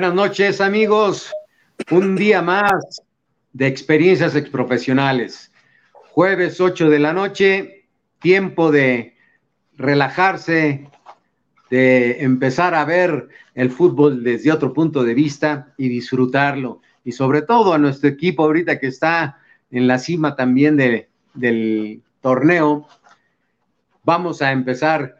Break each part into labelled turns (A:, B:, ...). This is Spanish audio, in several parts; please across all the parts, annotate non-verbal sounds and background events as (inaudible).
A: Buenas noches, amigos. Un día más de experiencias exprofesionales. Jueves 8 de la noche, tiempo de relajarse, de empezar a ver el fútbol desde otro punto de vista y disfrutarlo. Y sobre todo a nuestro equipo ahorita que está en la cima también del torneo. Vamos a empezar.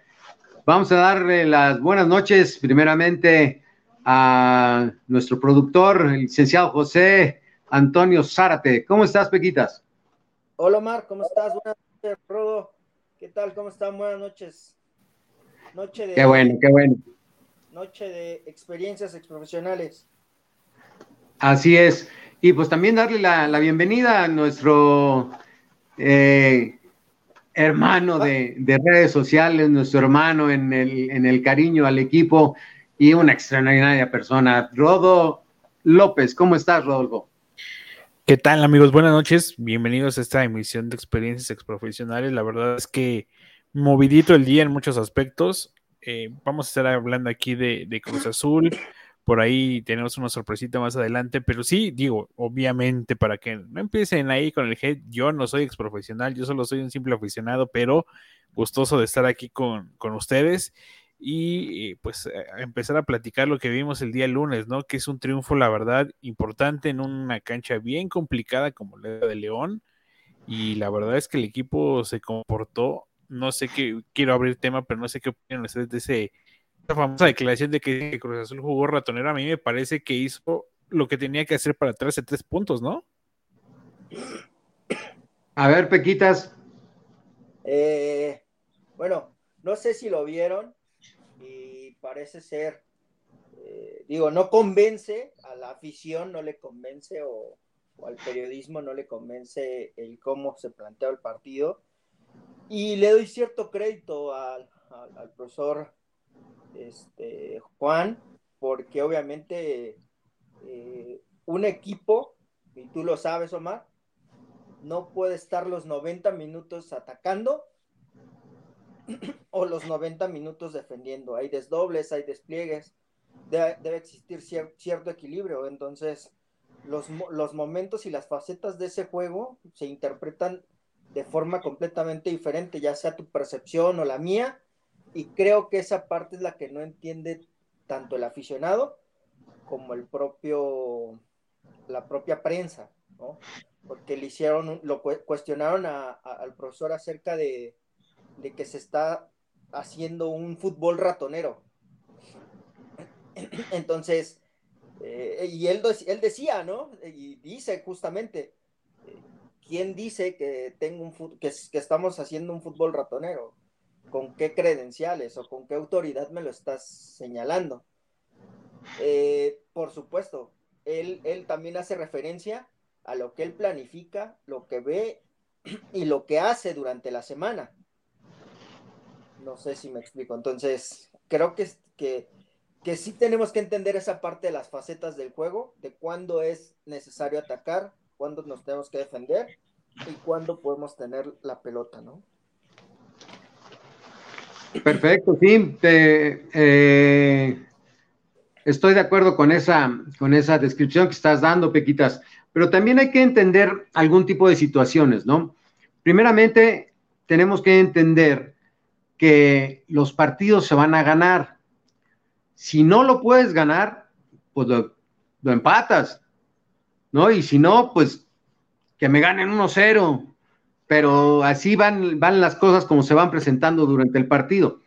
A: Vamos a darle las buenas noches primeramente a nuestro productor, el licenciado José Antonio Zárate. ¿Cómo estás, Pequitas?
B: Hola, Omar, ¿cómo estás? Buenas noches, Rodo. ¿Qué tal? ¿Cómo están? Buenas noches.
A: Noche de. Qué bueno, qué bueno.
B: Noche de experiencias exprofesionales.
A: Así es. Y pues también darle la, bienvenida a nuestro eh, hermano de, de, redes sociales, nuestro hermano en el, en el cariño al equipo, y una extraordinaria persona. Rodo López, ¿cómo estás, Rodolfo?
C: ¿Qué tal, amigos? Buenas noches. Bienvenidos a esta emisión de experiencias exprofesionales. La verdad es que movidito el día en muchos aspectos. Eh, vamos a estar hablando aquí de, de, Cruz Azul. Por ahí tenemos una sorpresita más adelante, pero sí, digo, obviamente, para que no empiecen ahí con el head, yo no soy exprofesional, yo solo soy un simple aficionado, pero gustoso de estar aquí con, con ustedes y pues empezar a platicar lo que vimos el día lunes, ¿no? Que es un triunfo, la verdad, importante en una cancha bien complicada como la de León. Y la verdad es que el equipo se comportó, no sé qué, quiero abrir tema, pero no sé qué opinan ustedes de ese, esa famosa declaración de que Cruz Azul jugó ratonero. A mí me parece que hizo lo que tenía que hacer para traerse tres puntos, ¿no?
A: A ver, Pequitas.
B: Eh, bueno, no sé si lo vieron, parece ser, eh, digo, no convence a la afición, no le convence o, al periodismo no le convence el cómo se plantea el partido. Y le doy cierto crédito al, profesor este, Juan, porque obviamente eh, un equipo, y tú lo sabes, Omar, no puede estar los 90 minutos atacando (clears throat) o los 90 minutos defendiendo. Hay desdobles, hay despliegues, debe, existir cierto equilibrio. Entonces, los, los momentos y las facetas de ese juego se interpretan de forma completamente diferente, ya sea tu percepción o la mía, y creo que esa parte es la que no entiende tanto el aficionado como el propio, la propia prensa, ¿no? Porque le hicieron, lo cuestionaron al profesor acerca de, de que se está haciendo un fútbol ratonero. (clears throat) Entonces, eh, y él, él decía, ¿no? Y dice justamente, ¿quién dice que, tengo un que, que estamos haciendo un fútbol ratonero? ¿Con qué credenciales o con qué autoridad me lo estás señalando? Eh, por supuesto, él, él también hace referencia a lo que él planifica, lo que ve (clears throat) y lo que hace durante la semana. No sé si me explico. Entonces, creo que, que, que sí tenemos que entender esa parte de las facetas del juego, de cuándo es necesario atacar, cuándo nos tenemos que defender y cuándo podemos tener la pelota, ¿no?
A: Perfecto, sí. Eh, estoy de acuerdo con esa, con esa descripción que estás dando, Pequitas, pero también hay que entender algún tipo de situaciones, ¿no? Primeramente, tenemos que entender que los partidos se van a ganar. Si no lo puedes ganar, pues lo, empatas, ¿no? Y si no, pues que me ganen 1-0. Pero así van, van las cosas como se van presentando durante el partido.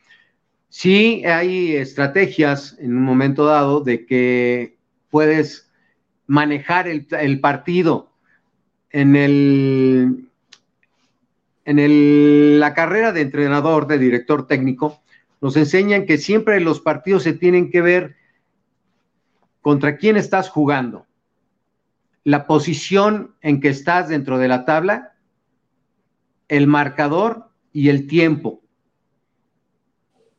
A: Sí hay estrategias en un momento dado de que puedes manejar el, el partido en el, en la carrera de entrenador, de director técnico, nos enseñan que siempre los partidos se tienen que ver contra quién estás jugando, la posición en que estás dentro de la tabla, el marcador y el tiempo.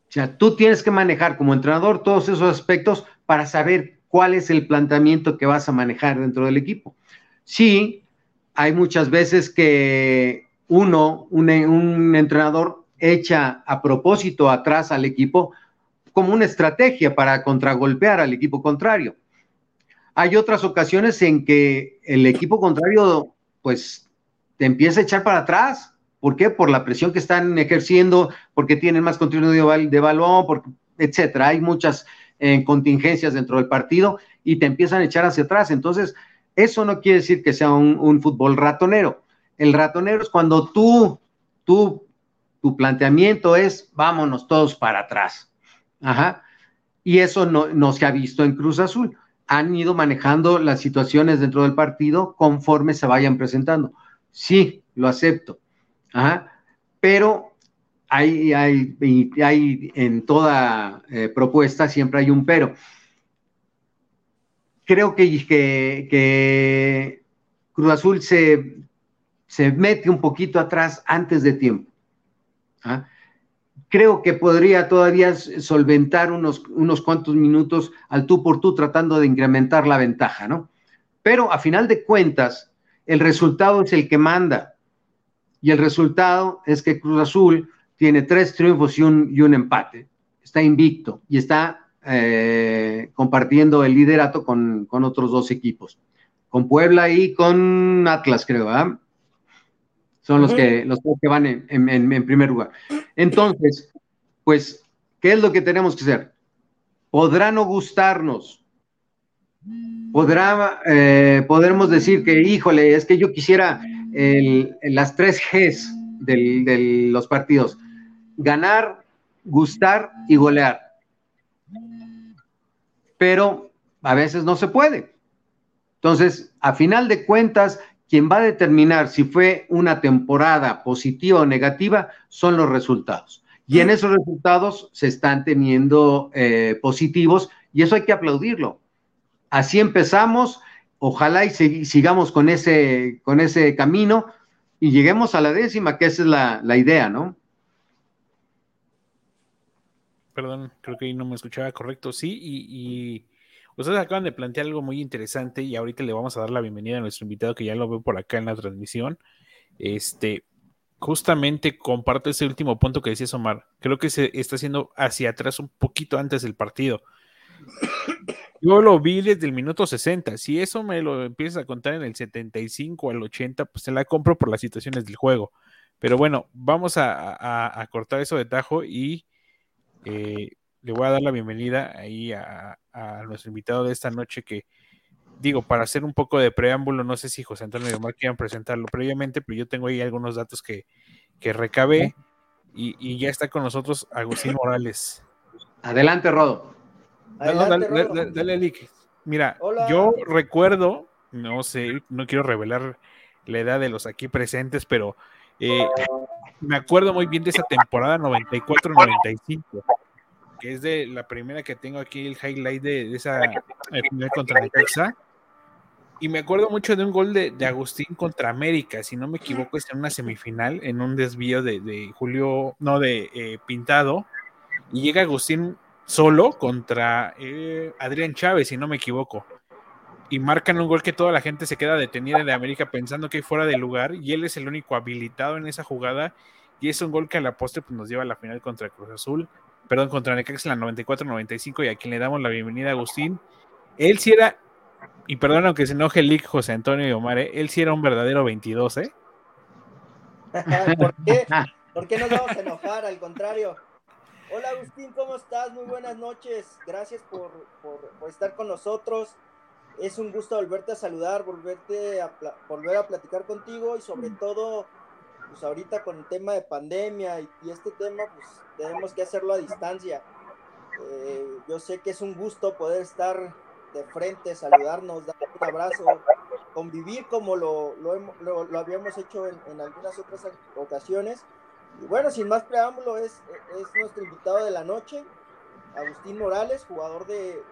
A: O sea, tú tienes que manejar como entrenador todos esos aspectos para saber cuál es el planteamiento que vas a manejar dentro del equipo. Sí, hay muchas veces que uno, un, entrenador echa a propósito atrás al equipo como una estrategia para contragolpear al equipo contrario. Hay otras ocasiones en que el equipo contrario, pues, te empieza a echar para atrás. ¿Por qué? Por la presión que están ejerciendo, porque tienen más contenido de, balón, porque, etcétera. Hay muchas eh, contingencias dentro del partido y te empiezan a echar hacia atrás. Entonces, eso no quiere decir que sea un, fútbol ratonero. El ratonero es cuando tú, tú, tu planteamiento es vámonos todos para atrás. Ajá. Y eso no, se ha visto en Cruz Azul. Han ido manejando las situaciones dentro del partido conforme se vayan presentando. Sí, lo acepto. Ajá. Pero hay, hay, hay en toda eh, propuesta siempre hay un pero creo que, que, Cruz Azul se, se, mete un poquito atrás antes de tiempo. ¿ah? Creo que podría todavía solventar unos, unos cuantos minutos al tú por tú tratando de incrementar la ventaja, ¿no? Pero a final de cuentas, el resultado es el que manda. Y el resultado es que Cruz Azul tiene tres triunfos y un, empate. Está invicto y está eh, compartiendo el liderato con, otros dos equipos, con Puebla y con Atlas, creo, ¿verdad? Son los que, los que van en, primer lugar. Entonces, pues, ¿qué es lo que tenemos que hacer? Podrá no gustarnos, podrá, eh, podremos decir que, híjole, es que yo quisiera las tres Gs de los partidos, ganar, gustar y golear pero a veces no se puede. Entonces, a final de cuentas, quien va a determinar si fue una temporada positiva o negativa son los resultados. Y en esos resultados se están teniendo eh, positivos y eso hay que aplaudirlo. Así empezamos, ojalá y sigamos con ese, con ese camino y lleguemos a la décima, que esa es la, la idea, ¿no?
C: Perdón, creo que ahí no me escuchaba correcto. Sí, y, ustedes acaban de plantear algo muy interesante y ahorita le vamos a dar la bienvenida a nuestro invitado que ya lo veo por acá en la transmisión. Este, justamente comparto ese último punto que decía Omar. Creo que se está haciendo hacia atrás un poquito antes del partido. Yo lo vi desde el minuto 60. Si eso me lo empiezas a contar en el 75 al 80, pues se la compro por las situaciones del juego. Pero bueno, vamos a, cortar eso de tajo y eh, le voy a dar la bienvenida ahí a, nuestro invitado de esta noche que, digo, para hacer un poco de preámbulo, no sé si José Antonio y Omar quieran presentarlo previamente, pero yo tengo ahí algunos datos que, que recabé y, ya está con nosotros Agustín Morales.
A: Adelante, Rodo.
C: dale, dale, Mira, yo recuerdo, no sé, no quiero revelar la edad de los aquí presentes, pero eh, me acuerdo muy bien de esa temporada 94-95, que es de la primera que tengo aquí, el highlight de, esa final contra Necaxa. Y me acuerdo mucho de un gol de, Agustín contra América, si no me equivoco, es en una semifinal, en un desvío de, Julio, no, de eh, Pintado, y llega Agustín solo contra eh, Adrián Chávez, si no me equivoco. Y marcan un gol que toda la gente se queda detenida de América pensando que hay fuera de lugar y él es el único habilitado en esa jugada. Y es un gol que a la postre pues, nos lleva a la final contra Cruz Azul, perdón, contra Necaxa en la 94-95 y a quien le damos la bienvenida a Agustín. Él sí era, y perdón aunque se enoje el Lick José Antonio y Omar, ¿eh? él sí era un verdadero 22, ¿eh? (laughs)
B: ¿Por qué? ¿Por qué nos vamos a enojar? Al contrario. Hola Agustín, ¿cómo estás? Muy buenas noches. Gracias por, por estar con nosotros es un gusto volverte a saludar, volverte a volver a platicar contigo y sobre todo, pues ahorita con el tema de pandemia y, este tema, pues tenemos que hacerlo a distancia. Eh, yo sé que es un gusto poder estar de frente, saludarnos, dar un abrazo, convivir como lo, lo, habíamos hecho en, algunas otras ocasiones. Y bueno, sin más preámbulo, es, es nuestro invitado de la noche, Agustín Morales, jugador de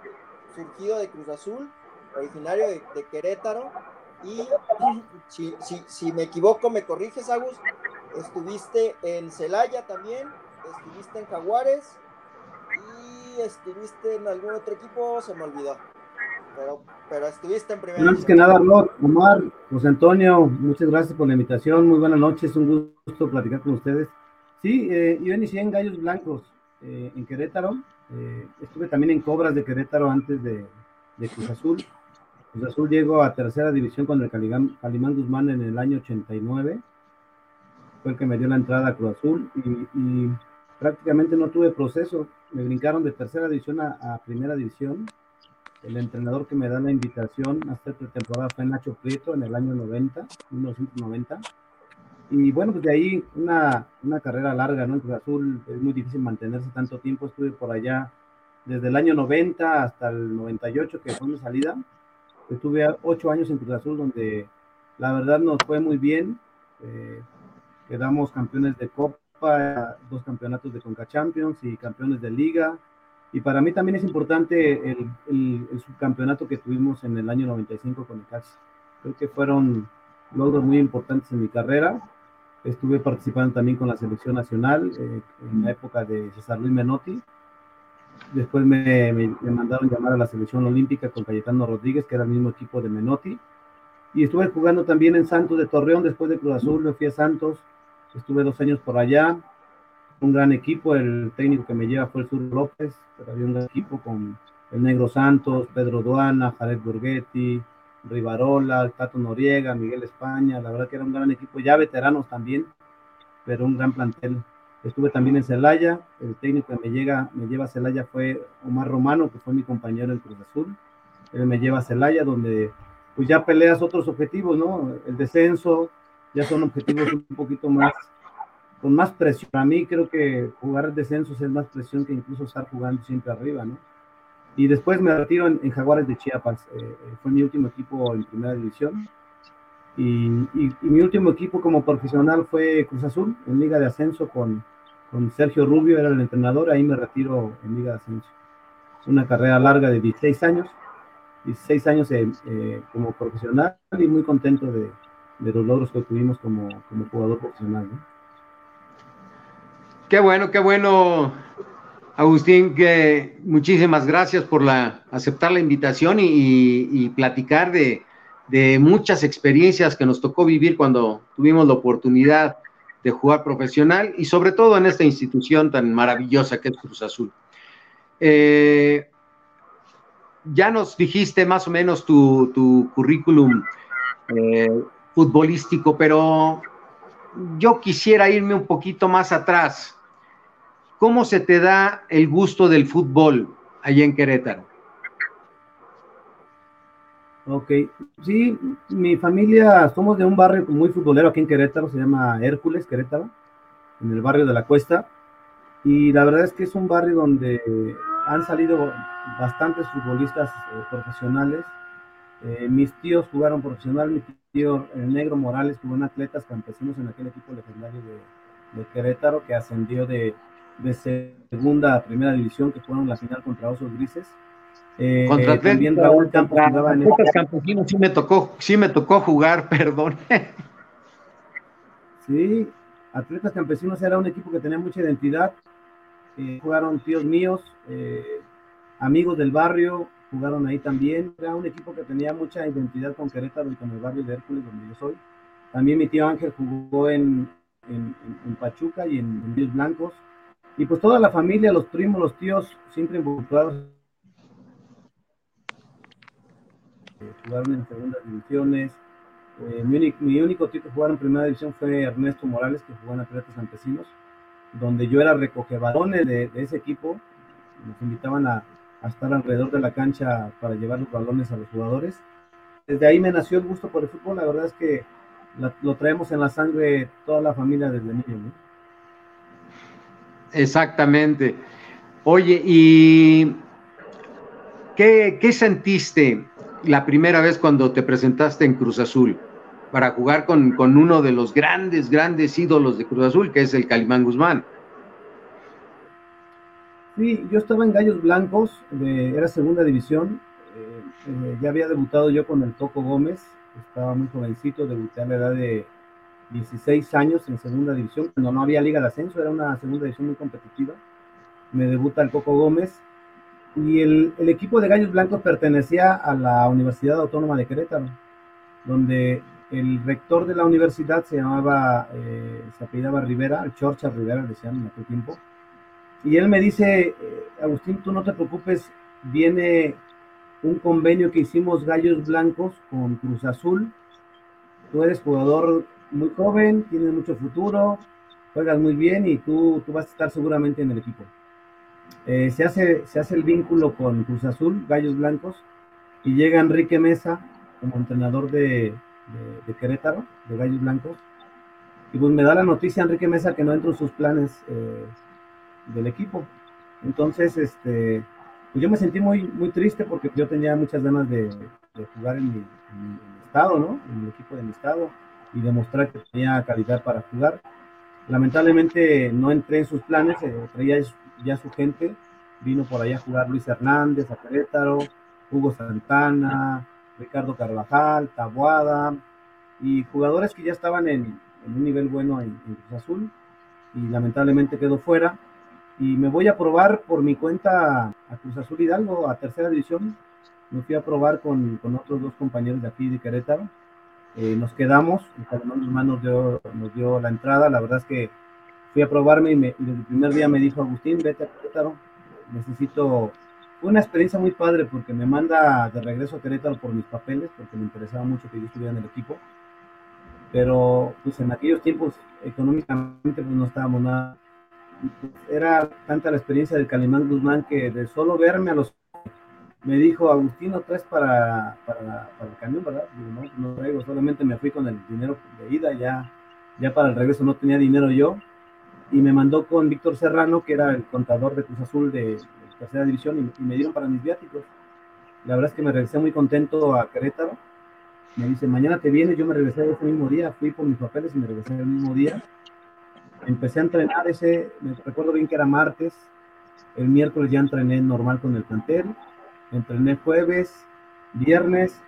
B: surgido de Cruz Azul originario de, Querétaro. Y si, si, si, me equivoco, me corriges, Agus. Estuviste en Celaya también, estuviste en Jaguares y estuviste en algún otro equipo, se me olvidó. Pero, pero estuviste en primera.
D: Antes que nada, Omar, José Antonio, muchas gracias por la invitación. Muy buenas noches, un gusto platicar con ustedes. Sí, eh, yo inicié en Gallos Blancos, eh, en Querétaro. Eh, estuve también en Cobras de Querétaro antes de, de Cruz Azul. Cruz Azul llegó a tercera división con el Calimán, Calimán Guzmán en el año 89. Fue el que me dio la entrada a Cruz Azul y, prácticamente no tuve proceso. Me brincaron de tercera división a, primera división. El entrenador que me da la invitación a esta temporada fue Nacho Prieto en el año 90, 1990. Y bueno, pues de ahí una, una carrera larga, ¿no? En Cruz Azul es muy difícil mantenerse tanto tiempo. Estuve por allá desde el año 90 hasta el 98, que fue mi salida. Estuve ocho años en Cruz Azul, donde la verdad nos fue muy bien. Eh, quedamos campeones de Copa, dos campeonatos de Conca Champions y campeones de Liga. Y para mí también es importante el, el, subcampeonato que tuvimos en el año 95 con el CAX. Creo que fueron logros muy importantes en mi carrera. Estuve participando también con la selección nacional eh, en la época de César Luis Menotti Después me, mandaron llamar a la selección olímpica con Cayetano Rodríguez, que era el mismo equipo de Menotti. Y estuve jugando también en Santos de Torreón, después de Cruz Azul, me fui a Santos. Estuve dos años por allá. Un gran equipo, el técnico que me lleva fue el Sur López, pero había un gran equipo con el Negro Santos, Pedro Duana, Jared Burguetti, Rivarola, Tato Noriega, Miguel España. La verdad que era un gran equipo, ya veteranos también, pero un gran plantel. Estuve también en Celaya, el técnico que me, llega, me lleva a Celaya fue Omar Romano, que fue mi compañero en Cruz Azul. Él me lleva a Celaya, donde pues ya peleas otros objetivos, ¿no? El descenso, ya son objetivos un poquito más, con más presión. Para mí creo que jugar descensos es más presión que incluso estar jugando siempre arriba, ¿no? Y después me retiro en, Jaguares de Chiapas, eh, eh, fue mi último equipo en primera división. Y, y, mi último equipo como profesional fue Cruz Azul, en Liga de Ascenso con, con Sergio Rubio, era el entrenador, ahí me retiro en Liga de Ascenso. Una carrera larga de 16 años, 16 años eh, como profesional y muy contento de, los logros que tuvimos como, jugador profesional.
A: Qué bueno, qué bueno, Agustín, que muchísimas gracias por la, aceptar la invitación y, platicar de, de, muchas experiencias que nos tocó vivir cuando tuvimos la oportunidad de jugar profesional y sobre todo en esta institución tan maravillosa que es Cruz Azul. Eh, ya nos dijiste más o menos tu, currículum eh, futbolístico, pero yo quisiera irme un poquito más atrás. ¿Cómo se te da el gusto del fútbol allá en Querétaro?
D: Ok, sí, mi familia, somos de un barrio muy futbolero aquí en Querétaro, se llama Hércules, Querétaro, en el barrio de la Cuesta. Y la verdad es que es un barrio donde han salido bastantes futbolistas eh, profesionales. Eh, mis tíos jugaron profesional, mi tío el Negro Morales en Atletas Campesinos en aquel equipo legendario de, Querétaro que ascendió de, de, segunda a primera división, que fueron la final contra Osos Grises.
A: Eh, contra también Raúl Campos jugaba en Campesinos sí me tocó, sí me tocó jugar, (laughs) perdón.
D: sí, Atletas Campesinos era un equipo que tenía mucha identidad. Eh, jugaron tíos míos, eh, amigos del barrio, jugaron ahí también. Era un equipo que tenía mucha identidad con Querétaro y con el barrio de Hércules, donde yo soy. También mi tío Ángel jugó en, en, Pachuca y en, en Blancos. Y pues toda la familia, los primos, los tíos, siempre involucrados jugaron en segundas divisiones. Eh, mi, único, tío que jugaba en primera división fue Ernesto Morales, que jugó en Atletas Campesinos, donde yo era recoge balones de, ese equipo. Nos invitaban a, estar alrededor de la cancha para llevar los balones a los jugadores. Desde ahí me nació el gusto por el fútbol. La verdad es que lo traemos en la sangre toda la familia desde niño.
A: Exactamente. Oye, ¿y qué, qué sentiste la primera vez cuando te presentaste en Cruz Azul para jugar con, uno de los grandes, grandes ídolos de Cruz Azul, que es el Calimán Guzmán.
D: Sí, yo estaba en Gallos Blancos, era segunda división. Eh, eh, ya había debutado yo con el Toco Gómez, estaba muy jovencito, debuté a la edad de 16 años en segunda división, cuando no había liga de ascenso, era una segunda división muy competitiva. Me debuta el Coco Gómez y el, equipo de Gallos Blancos pertenecía a la Universidad Autónoma de Querétaro, donde el rector de la universidad se llamaba, eh, se apellidaba Rivera, Chorcha Rivera, decían en aquel tiempo. Y él me dice, eh, Agustín, tú no te preocupes, viene un convenio que hicimos Gallos Blancos con Cruz Azul. Tú eres jugador muy joven, tienes mucho futuro, juegas muy bien y tú, tú vas a estar seguramente en el equipo. Eh, se, hace, se hace el vínculo con Cruz Azul, Gallos Blancos, y llega Enrique Mesa como entrenador de, Querétaro, de Gallos Blancos. Y pues me da la noticia Enrique Mesa que no entró en sus planes eh, del equipo. Entonces, este, pues yo me sentí muy, muy triste porque yo tenía muchas ganas de, jugar en mi, estado, ¿no? En el equipo de mi estado y demostrar que tenía calidad para jugar. Lamentablemente no entré en sus planes, eh, traía ya su gente, vino por allá a jugar Luis Hernández, a Hugo Santana, Ricardo Carvajal, Tabuada, y jugadores que ya estaban en, un nivel bueno en, Cruz Azul, y lamentablemente quedó fuera. Y me voy a probar por mi cuenta a Cruz Azul Hidalgo, a tercera división. Me fui a probar con, otros dos compañeros de aquí de Querétaro. Eh, nos quedamos, el Guzmán nos dio, nos dio la entrada. La verdad es que fui a probarme y, desde el primer día me dijo Agustín, vete a Querétaro, necesito una experiencia muy padre porque me manda de regreso a Querétaro por mis papeles, porque me interesaba mucho que yo estuviera en el equipo. Pero pues en aquellos tiempos económicamente pues no estábamos nada. Era tanta la experiencia del Calimán Guzmán que de solo verme a los me dijo, Agustín, ¿no traes para, para, para el camión, verdad? no, no traigo, solamente me fui con el dinero de ida, ya, ya para el regreso no tenía dinero yo, y me mandó con Víctor Serrano, que era el contador de Cruz Azul de, tercera división y, me dieron para mis viáticos. La verdad es que me regresé muy contento a Querétaro. Me dice, mañana te vienes, yo me regresé ese mismo día, fui por mis papeles y me regresé el mismo día. Empecé a entrenar ese, me recuerdo bien que era martes, el miércoles ya entrené normal con el plantel, entrené jueves, viernes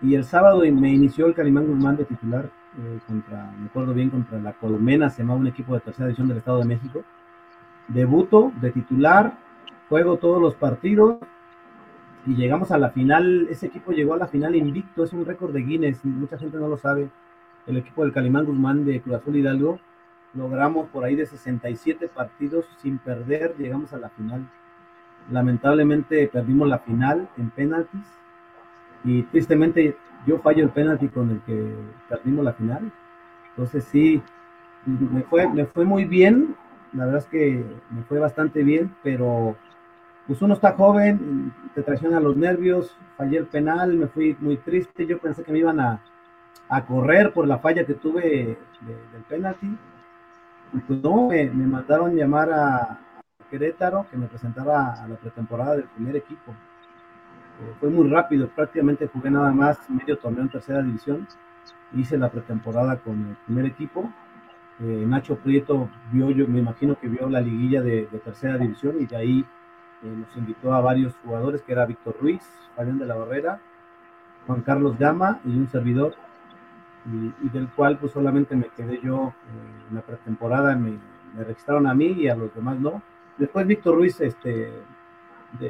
D: y el sábado me inició el Calimán Guzmán de titular eh, contra, me acuerdo bien, contra la Colmena, se llamaba un equipo de tercera división del Estado de México. Debuto de titular, juego todos los partidos y llegamos a la final. Ese equipo llegó a la final invicto, es un récord de Guinness, mucha gente no lo sabe. El equipo del Calimán Guzmán de Cruz Azul Hidalgo logramos por ahí de 67 partidos sin perder, llegamos a la final. Lamentablemente perdimos la final en penaltis y tristemente yo fallo el penalti con el que perdimos la final. Entonces sí, me fue, me fue muy bien, la verdad es que me fue bastante bien, pero pues uno está joven, te traiciona los nervios, fallé el penal, me fui muy triste, yo pensé que me iban a, correr por la falla que tuve del penalti. No, me, mandaron llamar a, Querétaro que me presentara a la pretemporada del primer equipo. Eh, fue muy rápido, prácticamente jugué nada más medio torneo en tercera división. Hice la pretemporada con el primer equipo. Eh, Nacho Prieto vio, yo me imagino que vio la liguilla de tercera división y de ahí eh, nos invitó a varios jugadores, que era Víctor Ruiz, Fabián de la Barrera, Juan Carlos Gama y un servidor, y, del cual pues solamente me quedé yo eh, en la pretemporada, me, me, registraron a mí y a los demás no. Después Víctor Ruiz este,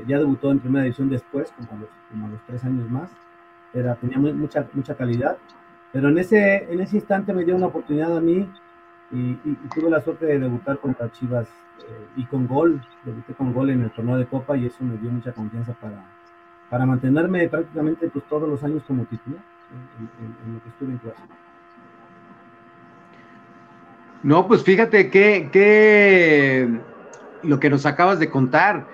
D: ya debutó en primera división después, como a los, como los tres años más, era, tenía mucha, mucha calidad, pero en ese, en ese instante me dio una oportunidad a mí y, tuve la suerte de debutar contra Chivas eh, y con gol, debuté con gol en el torneo de Copa y eso me dio mucha confianza para, para mantenerme prácticamente pues, todos los años como titular en, lo que estuve en clase.
A: No, pues fíjate que, que, lo que nos acabas de contar,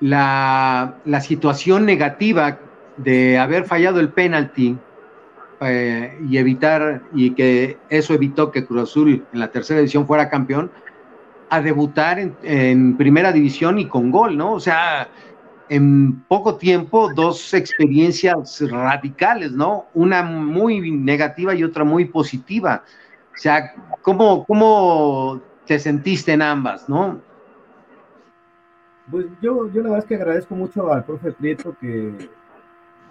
A: la, la situación negativa de haber fallado el penalti eh, y evitar, y que eso evitó que Cruz Azul en la tercera división fuera campeón, a debutar en, primera división y con gol, ¿no? O sea, en poco tiempo, dos experiencias radicales, ¿no? Una muy negativa y otra muy positiva. O sea, ¿cómo, cómo te sentiste en ambas, no?
D: Pues yo, yo la verdad es que agradezco mucho al profe Prieto que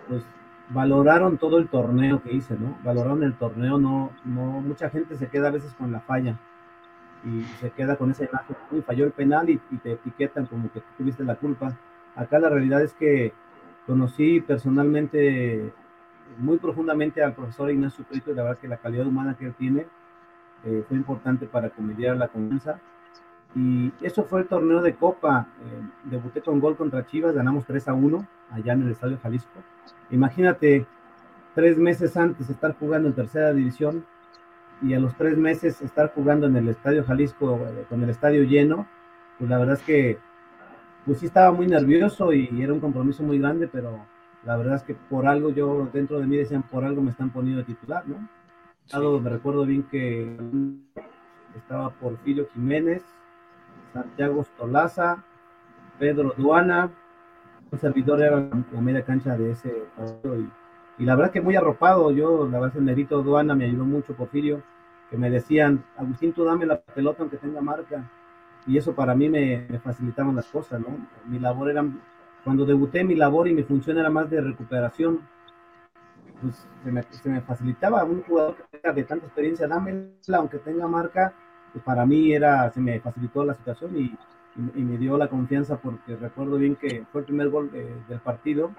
D: pues valoraron todo el torneo que hice, ¿no? Valoraron el torneo, no, no, mucha gente se queda a veces con la falla y se queda con esa imagen, y falló el penal y, te etiquetan como que tuviste la culpa. Acá la realidad es que conocí personalmente muy profundamente al profesor Ignacio Prieto y la verdad que la calidad humana que él tiene eh, fue importante para que me diera la confianza. Y eso fue el torneo de Copa. Eh, debuté con gol contra Chivas, ganamos 3 a 1 allá en el Estadio Jalisco. Imagínate, tres meses antes estar jugando en tercera división y a los tres meses estar jugando en el Estadio Jalisco eh, con el estadio lleno, pues la verdad es que pues sí estaba muy nervioso y era un compromiso muy grande, pero la verdad es que por algo yo dentro de mí decían, por algo me están poniendo de titular, ¿no? Me recuerdo bien que estaba Porfirio Jiménez, Santiago Stolaza, Pedro Duana, un servidor era la media cancha de ese partido y, la verdad que muy arropado, yo la verdad el Nerito Duana me ayudó mucho, Porfirio, que me decían, Agustín, tú dame la pelota aunque tenga marca, y eso para mí me, me facilitaban las cosas, ¿no? Mi labor era, cuando debuté mi labor y mi función era más de recuperación, pues se me, se me facilitaba un jugador que tenga de tanta experiencia, dámela aunque tenga marca, pues para mí era, se me facilitó la situación y, y, me dio la confianza porque recuerdo bien que fue el primer gol del partido,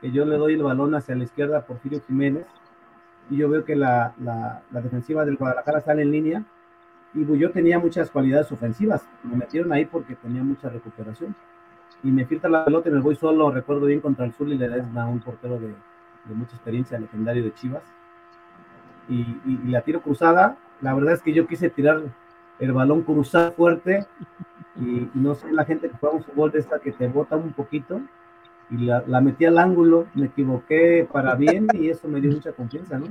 D: que yo le doy el balón hacia la izquierda a Porfirio Jiménez y yo veo que la, la, la defensiva del Guadalajara sale en línea y pues yo tenía muchas cualidades ofensivas, me metieron ahí porque tenía mucha recuperación y me filtra la pelota y me voy solo, recuerdo bien contra el Zuli Ledesma, un portero de, mucha experiencia, legendario de Chivas, y, y, la tiro cruzada. La verdad es que yo quise tirar el balón cruzado fuerte y, no sé, la gente que juega un fútbol de esta que te bota un poquito y la, la, metí al ángulo, me equivoqué para bien y eso me dio mucha confianza, ¿no?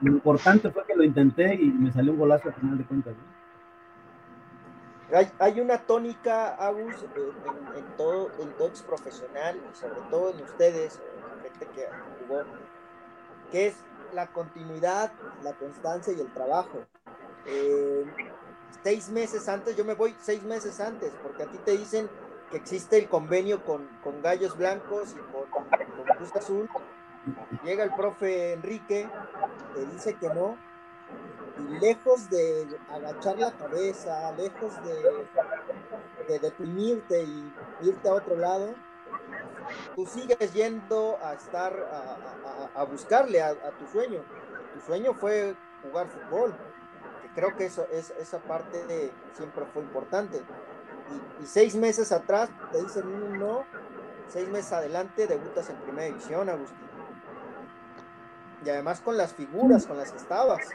D: Lo importante fue que lo intenté y me salió un golazo al final de cuentas.
B: Hay, hay, una tónica, Agus, en, en, todo, en todo profesional, sobre todo en ustedes, gente que jugó, que es la continuidad, la constancia y el trabajo. Eh, seis meses antes, yo me voy seis meses antes, porque a ti te dicen que existe el convenio con, con Gallos Blancos y con, con Cruz Azul. Llega el profe Enrique, te dice que no, y lejos de agachar la cabeza, lejos de, de deprimirte y irte a otro lado, tú sigues yendo a estar, a, buscarle a, tu sueño. Tu sueño fue jugar fútbol, que creo que eso, es, esa parte siempre fue importante. Y, seis meses atrás te dicen un no, seis meses adelante debutas en primera división, Agustín. Y además con las figuras con las que estabas.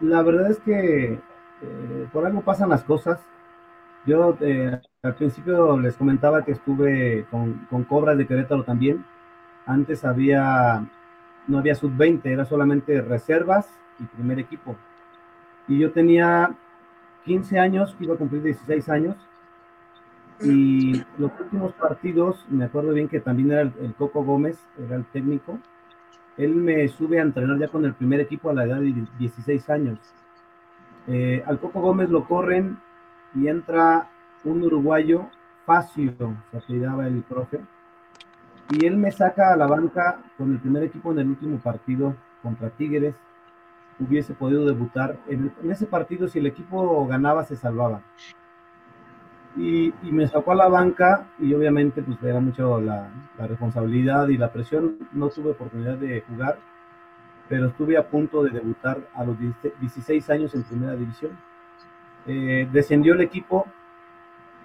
D: La verdad es que eh, por algo pasan las cosas. Yo eh, al principio les comentaba que estuve con, Cobras de Querétaro también. Antes había, no había sub-20, era solamente reservas y primer equipo. Y yo tenía 15 años, iba a cumplir 16 años. Y los últimos partidos, me acuerdo bien que también era el, Coco Gómez, era el técnico. Él me sube a entrenar ya con el primer equipo a la edad de 16 años. Eh, al Coco Gómez lo corren y entra un uruguayo, Facio, se apellidaba el profe, y él me saca a la banca con el primer equipo en el último partido contra Tigres. Hubiese podido debutar. En, ese partido, si el equipo ganaba, se salvaba. Y, me sacó a la banca y obviamente pues era mucho la, responsabilidad y la presión. No tuve oportunidad de jugar, pero estuve a punto de debutar a los 16 años en primera división. Eh, descendió el equipo,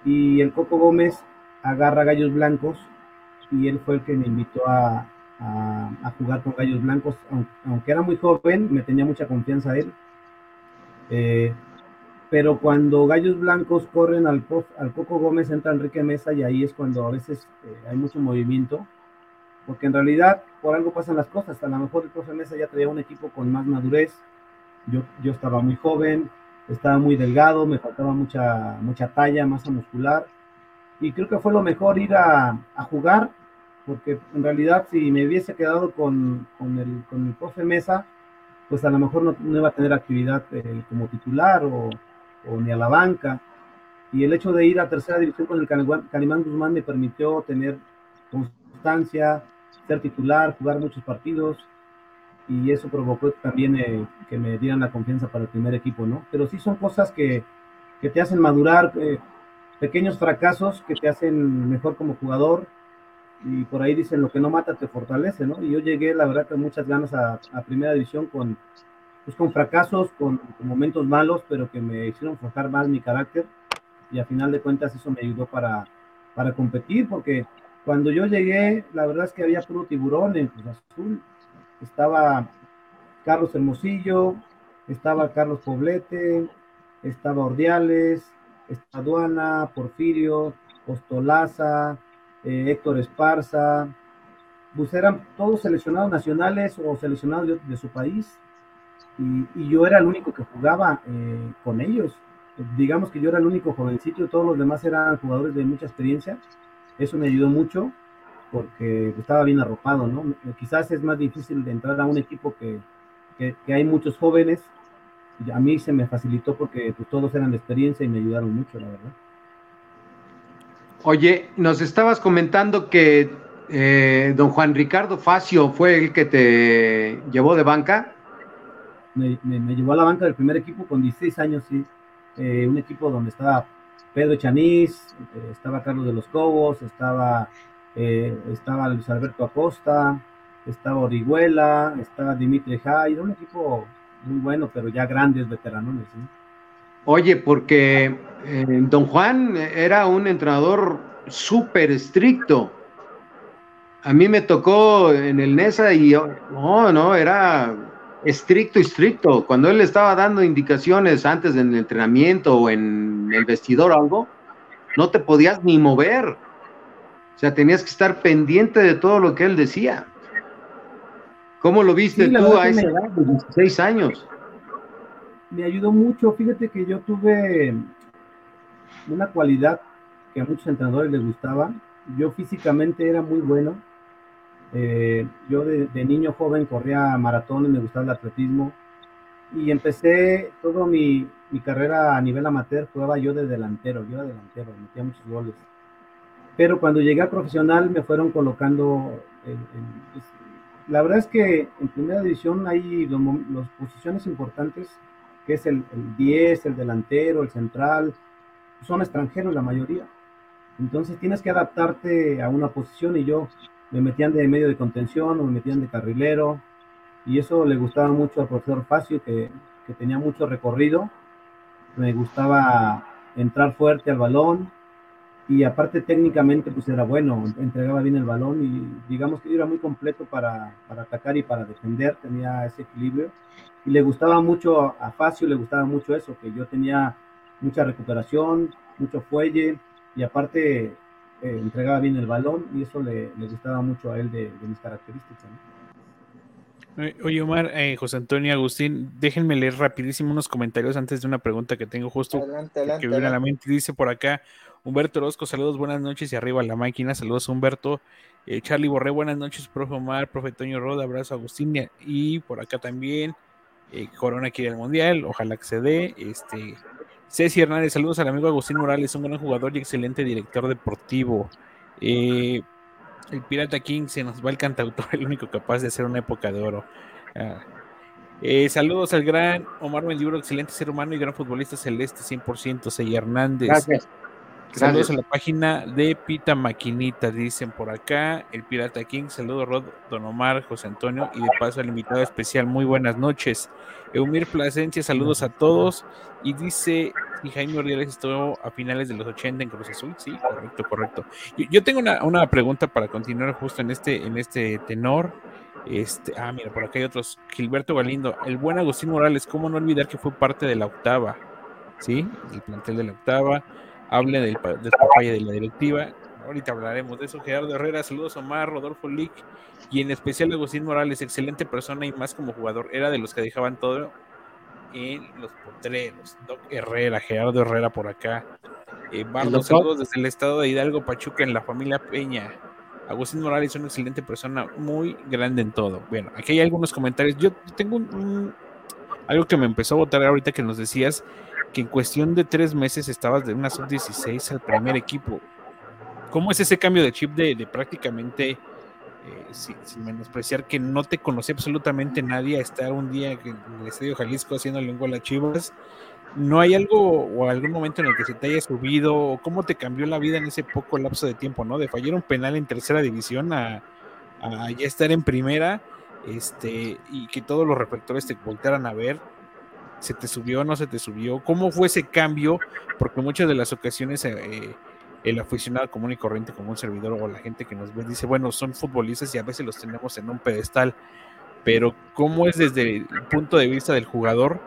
D: y el Coco Gómez agarra Gallos Blancos y él fue el que me invitó a, jugar con Gallos Blancos, aunque, era muy joven, me tenía mucha confianza él. Eh, pero cuando Gallos Blancos corren al, al Coco Gómez entra Enrique Mesa y ahí es cuando a veces eh, hay mucho movimiento, porque en realidad por algo pasan las cosas, a lo mejor el profe Mesa ya traía un equipo con más madurez, yo, yo estaba muy joven, estaba muy delgado, me faltaba mucha, mucha talla, masa muscular. Y creo que fue lo mejor ir a, jugar, porque en realidad si me hubiese quedado con, con, el, con el profe Mesa, pues a lo mejor no, iba a tener actividad eh, como titular o, o, ni a la banca. Y el hecho de ir a tercera división con el Calimán Guzmán me permitió tener constancia, ser titular, jugar muchos partidos y eso provocó también eh, que me dieran la confianza para el primer equipo, ¿no? Pero sí son cosas que, que te hacen madurar, eh, pequeños fracasos que te hacen mejor como jugador y por ahí dicen lo que no mata te fortalece, ¿no? Y yo llegué, la verdad, con muchas ganas a, a primera división con, pues, con fracasos, con, momentos malos, pero que me hicieron forjar más mi carácter y a final de cuentas eso me ayudó para, para competir, porque cuando yo llegué, la verdad es que había puro tiburón en Cruz Azul. Estaba Carlos Hermosillo, estaba Carlos Poblete, estaba Ordiales, estaba Aduana, Porfirio, Ostolaza, eh, Héctor Esparza, pues eran todos seleccionados nacionales o seleccionados de, su país. Y, yo era el único que jugaba eh, con ellos. Digamos que yo era el único jovencito, todos los demás eran jugadores de mucha experiencia eso me ayudó mucho porque estaba bien arropado, ¿no? Quizás es más difícil de entrar a un equipo que, hay muchos jóvenes. A mí se me facilitó porque pues, todos eran de experiencia y me ayudaron mucho, la verdad.
A: Oye, nos estabas comentando que eh, don Juan Ricardo Facio fue el que te llevó de banca.
D: Me, llevó a la banca del primer equipo con 16 años, sí. Eh, un equipo donde estaba Pedro Chanís, eh, estaba Carlos de los Cobos, estaba, eh, estaba Luis Alberto Acosta, estaba Orihuela, estaba Dimitri Jai, era un equipo muy bueno, pero ya grandes veteranos.
A: Oye, porque don Juan era un entrenador súper estricto. A mí me tocó en el NESA y no, no, era estricto, estricto. Cuando él estaba dando indicaciones antes del entrenamiento o en el vestidor o algo, no te podías ni mover. O sea, tenías que estar pendiente de todo lo que él decía. ¿Cómo lo viste tú a esa edad de 16 años?
D: Me ayudó mucho. Fíjate que yo tuve una cualidad que a muchos entrenadores les gustaba. Yo físicamente era muy bueno eh, yo de, niño joven corría maratones, me gustaba el atletismo y empecé toda mi, carrera a nivel amateur, jugaba yo de delantero, yo era delantero, metía muchos goles. Pero cuando llegué a profesional me fueron colocando, pues, la verdad es que en primera división hay las posiciones importantes, que es el, el 10, el delantero, el central, son extranjeros la mayoría. Entonces tienes que adaptarte a una posición y yo me metían de medio de contención o me metían de carrilero y eso le gustaba mucho al profesor Facio que, que tenía mucho recorrido, me gustaba entrar fuerte al balón y aparte técnicamente pues era bueno, entregaba bien el balón y digamos que era muy completo para, para atacar y para defender, tenía ese equilibrio. Y le gustaba mucho a Facio, le gustaba mucho eso, que yo tenía mucha recuperación, mucho fuelle y aparte eh, entregaba bien el balón y eso le, gustaba mucho a él de, mis características.
C: Oye, Omar, eh, José Antonio Agustín, déjenme leer rapidísimo unos comentarios antes de una pregunta que tengo justo que viene a la mente. Dice por acá Humberto Orozco, saludos, buenas noches y arriba la máquina, saludos Humberto. Eh, Charlie Borré, buenas noches, profe Omar, profe Toño Roda, abrazo a Agustín y por acá también Corona quiere el Mundial, ojalá que se dé. Este, Ceci Hernández, saludos al amigo Agustín Morales, un gran jugador y excelente director deportivo. Eh, el Pirata King se nos va el cantautor, (laughs) el único capaz de hacer una época de oro. Ah. Eh, saludos al gran Omar Mendiburo, excelente ser humano y gran futbolista celeste 100%, Ceci Hernández. Gracias. Saludos a la página de Pita Maquinita, dicen por acá. El Pirata King, saludos Rod, Don Omar, José Antonio y de paso al invitado especial, muy buenas noches. Eumir Plasencia, saludos a todos. Y dice, y Jaime Ordiales estuvo a finales de los 80 en Cruz Azul. Sí, correcto, correcto. Yo, tengo una, pregunta para continuar justo en este, en este tenor. Este, ah, mira, por acá hay otros. Gilberto Galindo, el buen Agustín Morales, ¿cómo no olvidar que fue parte de la octava? ¿Sí? El plantel de la octava hable del, del papaya de la directiva. Ahorita hablaremos de eso. Gerardo Herrera, saludos Omar, Rodolfo Lick y en especial Agustín Morales, excelente persona y más como jugador. Era de los que dejaban todo en los potreros. Doc Herrera, Gerardo Herrera por acá. Eh, saludos desde el estado de Hidalgo, Pachuca, en la familia Peña. Agustín Morales es una excelente persona, muy grande en todo. Bueno, aquí hay algunos comentarios. Yo tengo algo que me empezó a votar ahorita que nos decías que en cuestión de tres meses estabas de una sub-16 al primer equipo. ¿Cómo es ese cambio de chip de, prácticamente, eh, sin, menospreciar, que no te conocía absolutamente nadie a estar un día en el Estadio Jalisco haciendo lengua a las chivas? ¿No hay algo o algún momento en el que se te haya subido? ¿O cómo te cambió la vida en ese poco lapso de tiempo, no? De fallar un penal en tercera división a, a ya estar en primera este, y que todos los reflectores te voltearan a ver, ¿se te subió o no se te subió? ¿Cómo fue ese cambio? Porque muchas de las ocasiones eh, el aficionado común y corriente como un servidor o la gente que nos ve dice, bueno, son futbolistas y a veces los tenemos en un pedestal, pero ¿cómo es desde el punto de vista del jugador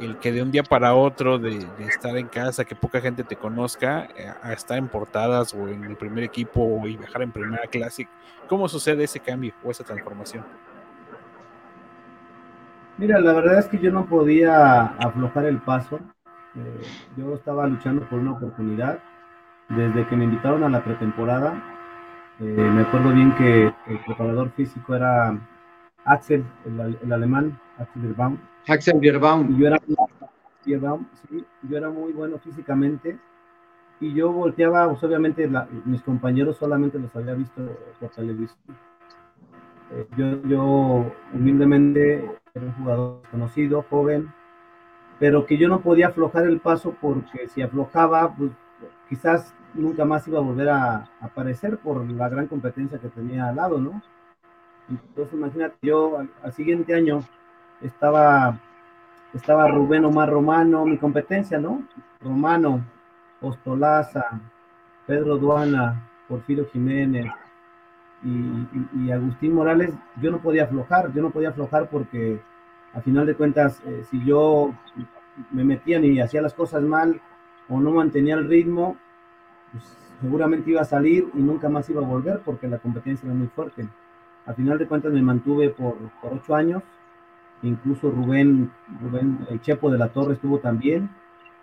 C: el que de un día para otro de, estar en casa, que poca gente te conozca, eh, a estar en portadas o en el primer equipo y viajar en primera clase, ¿cómo sucede ese cambio o esa transformación?
D: Mira, la verdad es que yo no podía aflojar el paso. Eh, yo estaba luchando por una oportunidad. Desde que me invitaron a la pretemporada, eh, me acuerdo bien que el preparador físico era Axel, el, alemán, Axel Bierbaum.
A: Axel Bierbaum.
D: Y yo era, sí, yo era muy bueno físicamente. Y yo volteaba, pues, obviamente mis compañeros solamente los había visto por televisión. Yo, yo humildemente era un jugador conocido, joven, pero que yo no podía aflojar el paso porque si aflojaba, pues quizás nunca más iba a volver a, aparecer por la gran competencia que tenía al lado, ¿no? Entonces, imagínate, yo al, siguiente año estaba, estaba Rubén Omar Romano, mi competencia, ¿no? Romano, Ostolaza, Pedro Duana, Porfirio Jiménez y, Agustín Morales, yo no podía aflojar, yo no podía aflojar porque a final de cuentas, eh, si yo me metía y hacía las cosas mal o no mantenía el ritmo, pues seguramente iba a salir y nunca más iba a volver porque la competencia era muy fuerte. A final de cuentas me mantuve por, por ocho años, incluso Rubén, Rubén, el Chepo de la Torre estuvo también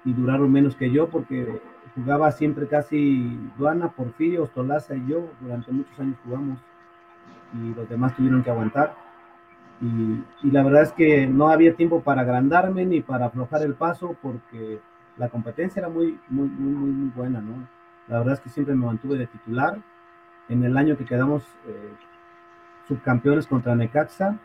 D: y duraron menos que yo porque jugaba siempre casi Duana, Porfirio, Ostolaza y yo, durante muchos años jugamos y los demás tuvieron que aguantar. Y, y, la verdad es que no había tiempo para agrandarme ni para aflojar el paso porque la competencia era muy, muy, muy, muy, buena, ¿no? La verdad es que siempre me mantuve de titular. En el año que quedamos eh, subcampeones contra Necaxa,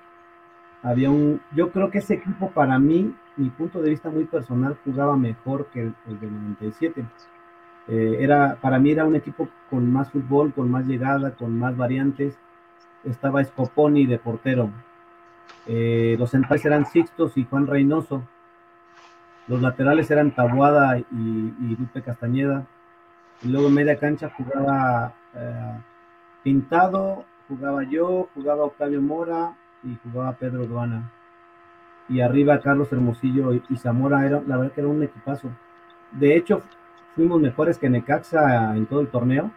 D: había un, yo creo que ese equipo para mí, mi punto de vista muy personal, jugaba mejor que el, el del 97. Eh, era, para mí era un equipo con más fútbol, con más llegada, con más variantes. Estaba Scoponi de portero. Eh, los centrales eran Sixtos y Juan Reynoso. Los laterales eran Tabuada y, y Lupe Castañeda. Y luego en media cancha jugaba eh, Pintado, jugaba yo, jugaba Octavio Mora y jugaba Pedro Duana. Y arriba Carlos Hermosillo y, Zamora, era, la verdad que era un equipazo. De hecho, fuimos mejores que Necaxa en todo el torneo.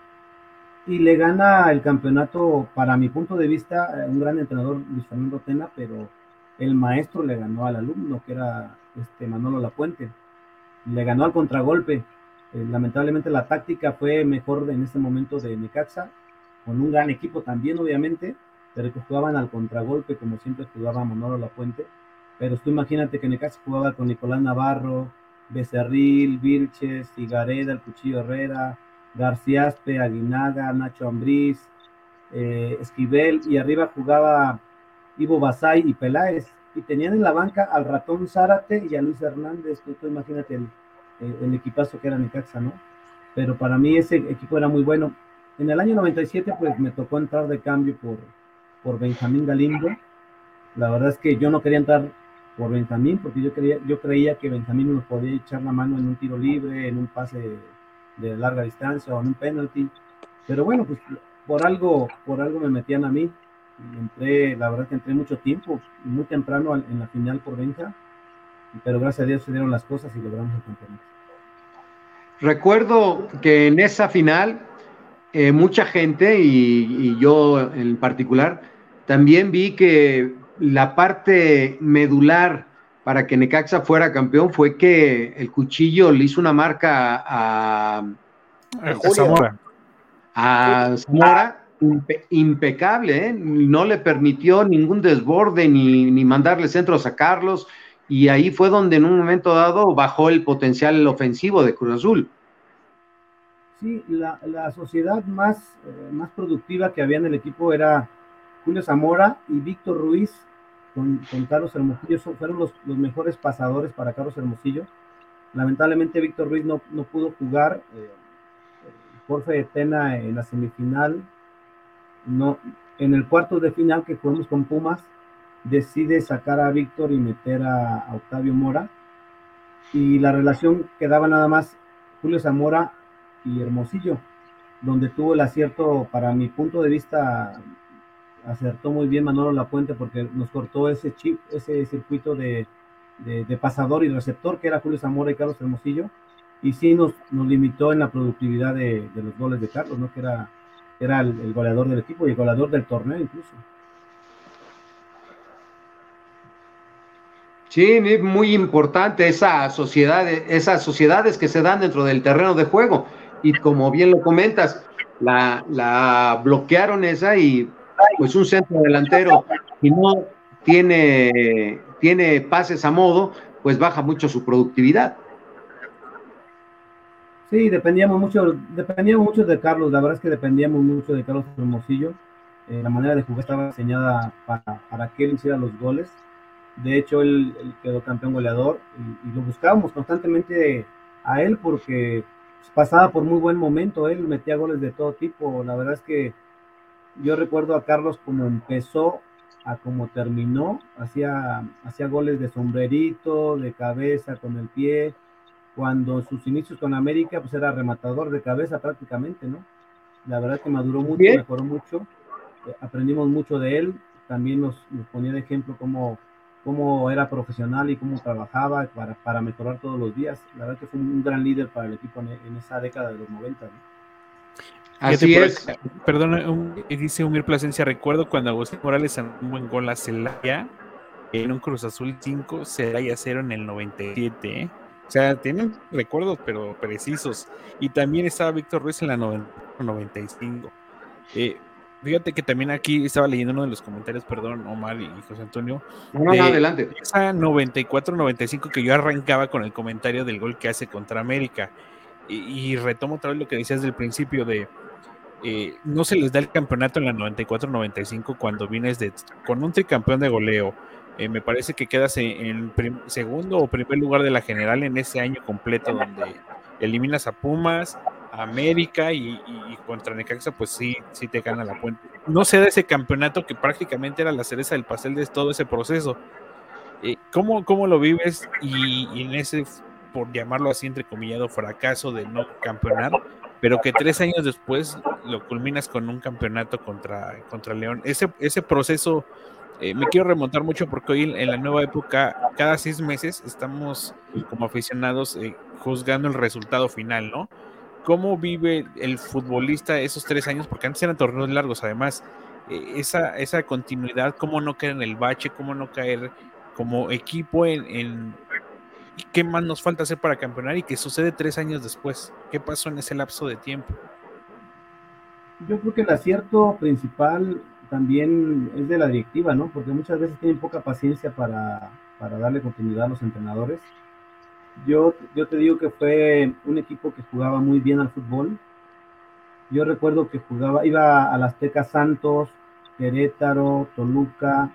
D: Y le gana el campeonato, para mi punto de vista, un gran entrenador, Luis Fernando Tena, pero el maestro le ganó al alumno, que era este Manolo Lapuente. Le ganó al contragolpe. Eh, lamentablemente la táctica fue mejor en ese momento de Necaxa con un gran equipo también, obviamente, pero que jugaban al contragolpe como siempre jugaba Manolo Lapuente. Pero tú imagínate que Necaxa jugaba con Nicolás Navarro, Becerril, Vilches, Cigareda, El Cuchillo Herrera, Garciaspe, Aguinaga, Nacho Ambriz, eh, Esquivel, y arriba jugaba Ivo Basay y Peláez. Y tenían en la banca al ratón Zárate y a Luis Hernández, tú, imagínate el, el, equipazo que era Necaxa, ¿no? Pero para mí ese equipo era muy bueno. En el año 97, pues me tocó entrar de cambio por, por Benjamín Galindo. La verdad es que yo no quería entrar por Benjamín, porque yo, quería, yo creía que Benjamín nos podía echar la mano en un tiro libre, en un pase de larga distancia o en un penalty. Pero bueno, pues por algo, por algo me metían a mí. Y entré, la verdad que entré mucho tiempo, muy temprano en la final por Benja, pero gracias a Dios se dieron las cosas y logramos el campeonato.
A: Recuerdo que en esa final eh, mucha gente, y, yo en particular, también vi que la parte medular para que Necaxa fuera campeón fue que el cuchillo le hizo una marca a,
C: Zamora.
A: A Zamora impecable, ¿eh? no le permitió ningún desborde ni, ni mandarle centros a Carlos, y ahí fue donde en un momento dado bajó el potencial ofensivo de Cruz Azul.
D: Sí, la, la sociedad más, eh, más productiva que había en el equipo era Julio Zamora y Víctor Ruiz con, Carlos Hermosillo. Fueron los, los, mejores pasadores para Carlos Hermosillo. Lamentablemente Víctor Ruiz no, no pudo jugar. Eh, Jorge de Tena en la semifinal. No, en el cuarto de final que jugamos con Pumas, decide sacar a Víctor y meter a, Octavio Mora. Y la relación quedaba nada más Julio Zamora y Hermosillo, donde tuvo el acierto, para mi punto de vista, acertó muy bien Manolo Lapuente porque nos cortó ese chip, ese circuito de, pasador y receptor que era Julio Zamora y Carlos Hermosillo, y sí nos, nos limitó en la productividad de, los goles de Carlos, ¿no? que era, era el goleador del equipo y el goleador del torneo incluso.
A: Sí, muy importante esa sociedad, esas sociedades que se dan dentro del terreno de juego. Y como bien lo comentas, la, la bloquearon esa y pues un centro delantero, si no tiene, tiene pases a modo, pues baja mucho su productividad.
D: Sí, dependíamos mucho, dependíamos mucho de Carlos, la verdad es que dependíamos mucho de Carlos Hermosillo. Eh, la manera de jugar estaba diseñada para, para que él hiciera los goles de hecho, él, quedó campeón goleador y, lo buscábamos constantemente a él porque pasaba por muy buen momento. Él metía goles de todo tipo. La verdad es que yo recuerdo a Carlos como empezó a como terminó. Hacía, hacía goles de sombrerito, de cabeza, con el pie. Cuando en sus inicios con América, pues era rematador de cabeza prácticamente, ¿no? La verdad es que maduró mucho, mejoró mucho. Aprendimos mucho de él. También nos, nos ponía de ejemplo cómo cómo era profesional y cómo trabajaba para, para, mejorar todos los días. La verdad que fue un gran líder para el equipo en, esa década de los 90.
C: Así es. perdón, dice Umir Plasencia, recuerdo cuando Agustín Morales en un buen gol a Celaya en un Cruz Azul 5, Celaya 0 en el 97. ¿eh? O sea, tienen recuerdos, pero precisos. Y también estaba Víctor Ruiz en la 95. Eh, Fíjate que también aquí estaba leyendo uno de los comentarios, perdón, Omar y José Antonio.
A: No, no, adelante.
C: Esa 94-95 que yo arrancaba con el comentario del gol que hace contra América. Y, retomo otra vez lo que decías del principio de eh, no se les da el campeonato en la 94-95 cuando vienes de, con un tricampeón de goleo. Eh, me parece que quedas en, segundo o primer lugar de la general en ese año completo donde eliminas a Pumas, América y, contra Necaxa, pues sí, sí te gana la puente. No se da ese campeonato que prácticamente era la cereza del pastel de todo ese proceso. Eh, ¿cómo, ¿cómo, lo vives y, en ese, por llamarlo así, entrecomillado, fracaso de no campeonar, pero que tres años después lo culminas con un campeonato contra, contra León? Ese, ese proceso eh, me quiero remontar mucho porque hoy en la nueva época, cada seis meses estamos como aficionados eh, juzgando el resultado final, ¿no? ¿Cómo vive el futbolista esos tres años? Porque antes eran torneos largos, además, eh, esa, esa continuidad, cómo no caer en el bache, cómo no caer como equipo en, qué más nos falta hacer para campeonar y qué sucede tres años después. ¿Qué pasó en ese lapso de tiempo?
D: Yo creo que el acierto principal también es de la directiva, ¿no? Porque muchas veces tienen poca paciencia para, para darle continuidad a los entrenadores yo, yo te digo que fue un equipo que jugaba muy bien al fútbol. Yo recuerdo que jugaba, iba a las Tecas Santos, Querétaro, Toluca,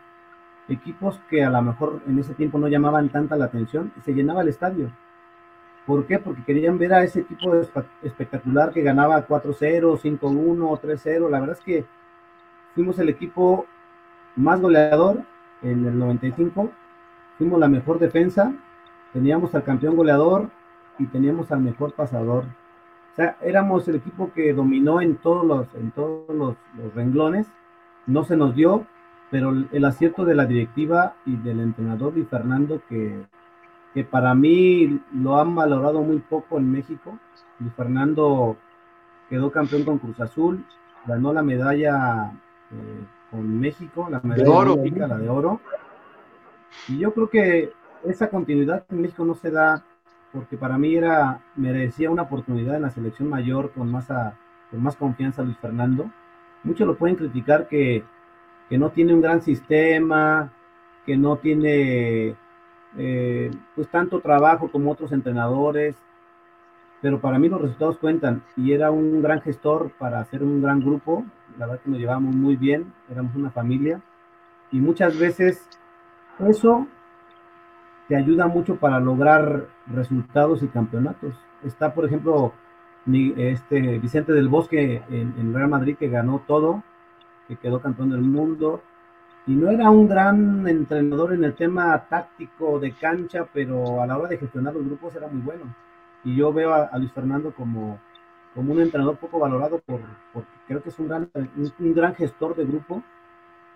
D: equipos que a lo mejor en ese tiempo no llamaban tanta la atención se llenaba el estadio. ¿Por qué? Porque querían ver a ese equipo espectacular que ganaba 4-0, 5-1, 3-0. La verdad es que fuimos el equipo más goleador en el 95, fuimos la mejor defensa teníamos al campeón goleador y teníamos al mejor pasador. O sea, éramos el equipo que dominó en todos los, en todos los, renglones. No se nos dio, pero el, acierto de la directiva y del entrenador y Fernando, que, que para mí lo han valorado muy poco en México. Y Fernando quedó campeón con Cruz Azul, ganó la medalla eh, con México, la medalla de oro, la de oro. Y yo creo que esa continuidad en México no se da porque para mí era, merecía una oportunidad en la selección mayor con más, con más confianza Luis Fernando. Muchos lo pueden criticar que, no tiene un gran sistema, que no tiene eh, pues tanto trabajo como otros entrenadores, pero para mí los resultados cuentan. Y era un gran gestor para hacer un gran grupo, la verdad que nos llevábamos muy bien, éramos una familia. Y muchas veces eso te ayuda mucho para lograr resultados y campeonatos. Está, por ejemplo, este Vicente del Bosque en, Real Madrid que ganó todo, que quedó campeón del mundo. y no era un gran entrenador en el tema táctico de cancha, pero a la hora de gestionar los grupos era muy bueno. Y yo veo a, Luis Fernando como, como un entrenador poco valorado por, porque creo que es un gran, un, gran gestor de grupo,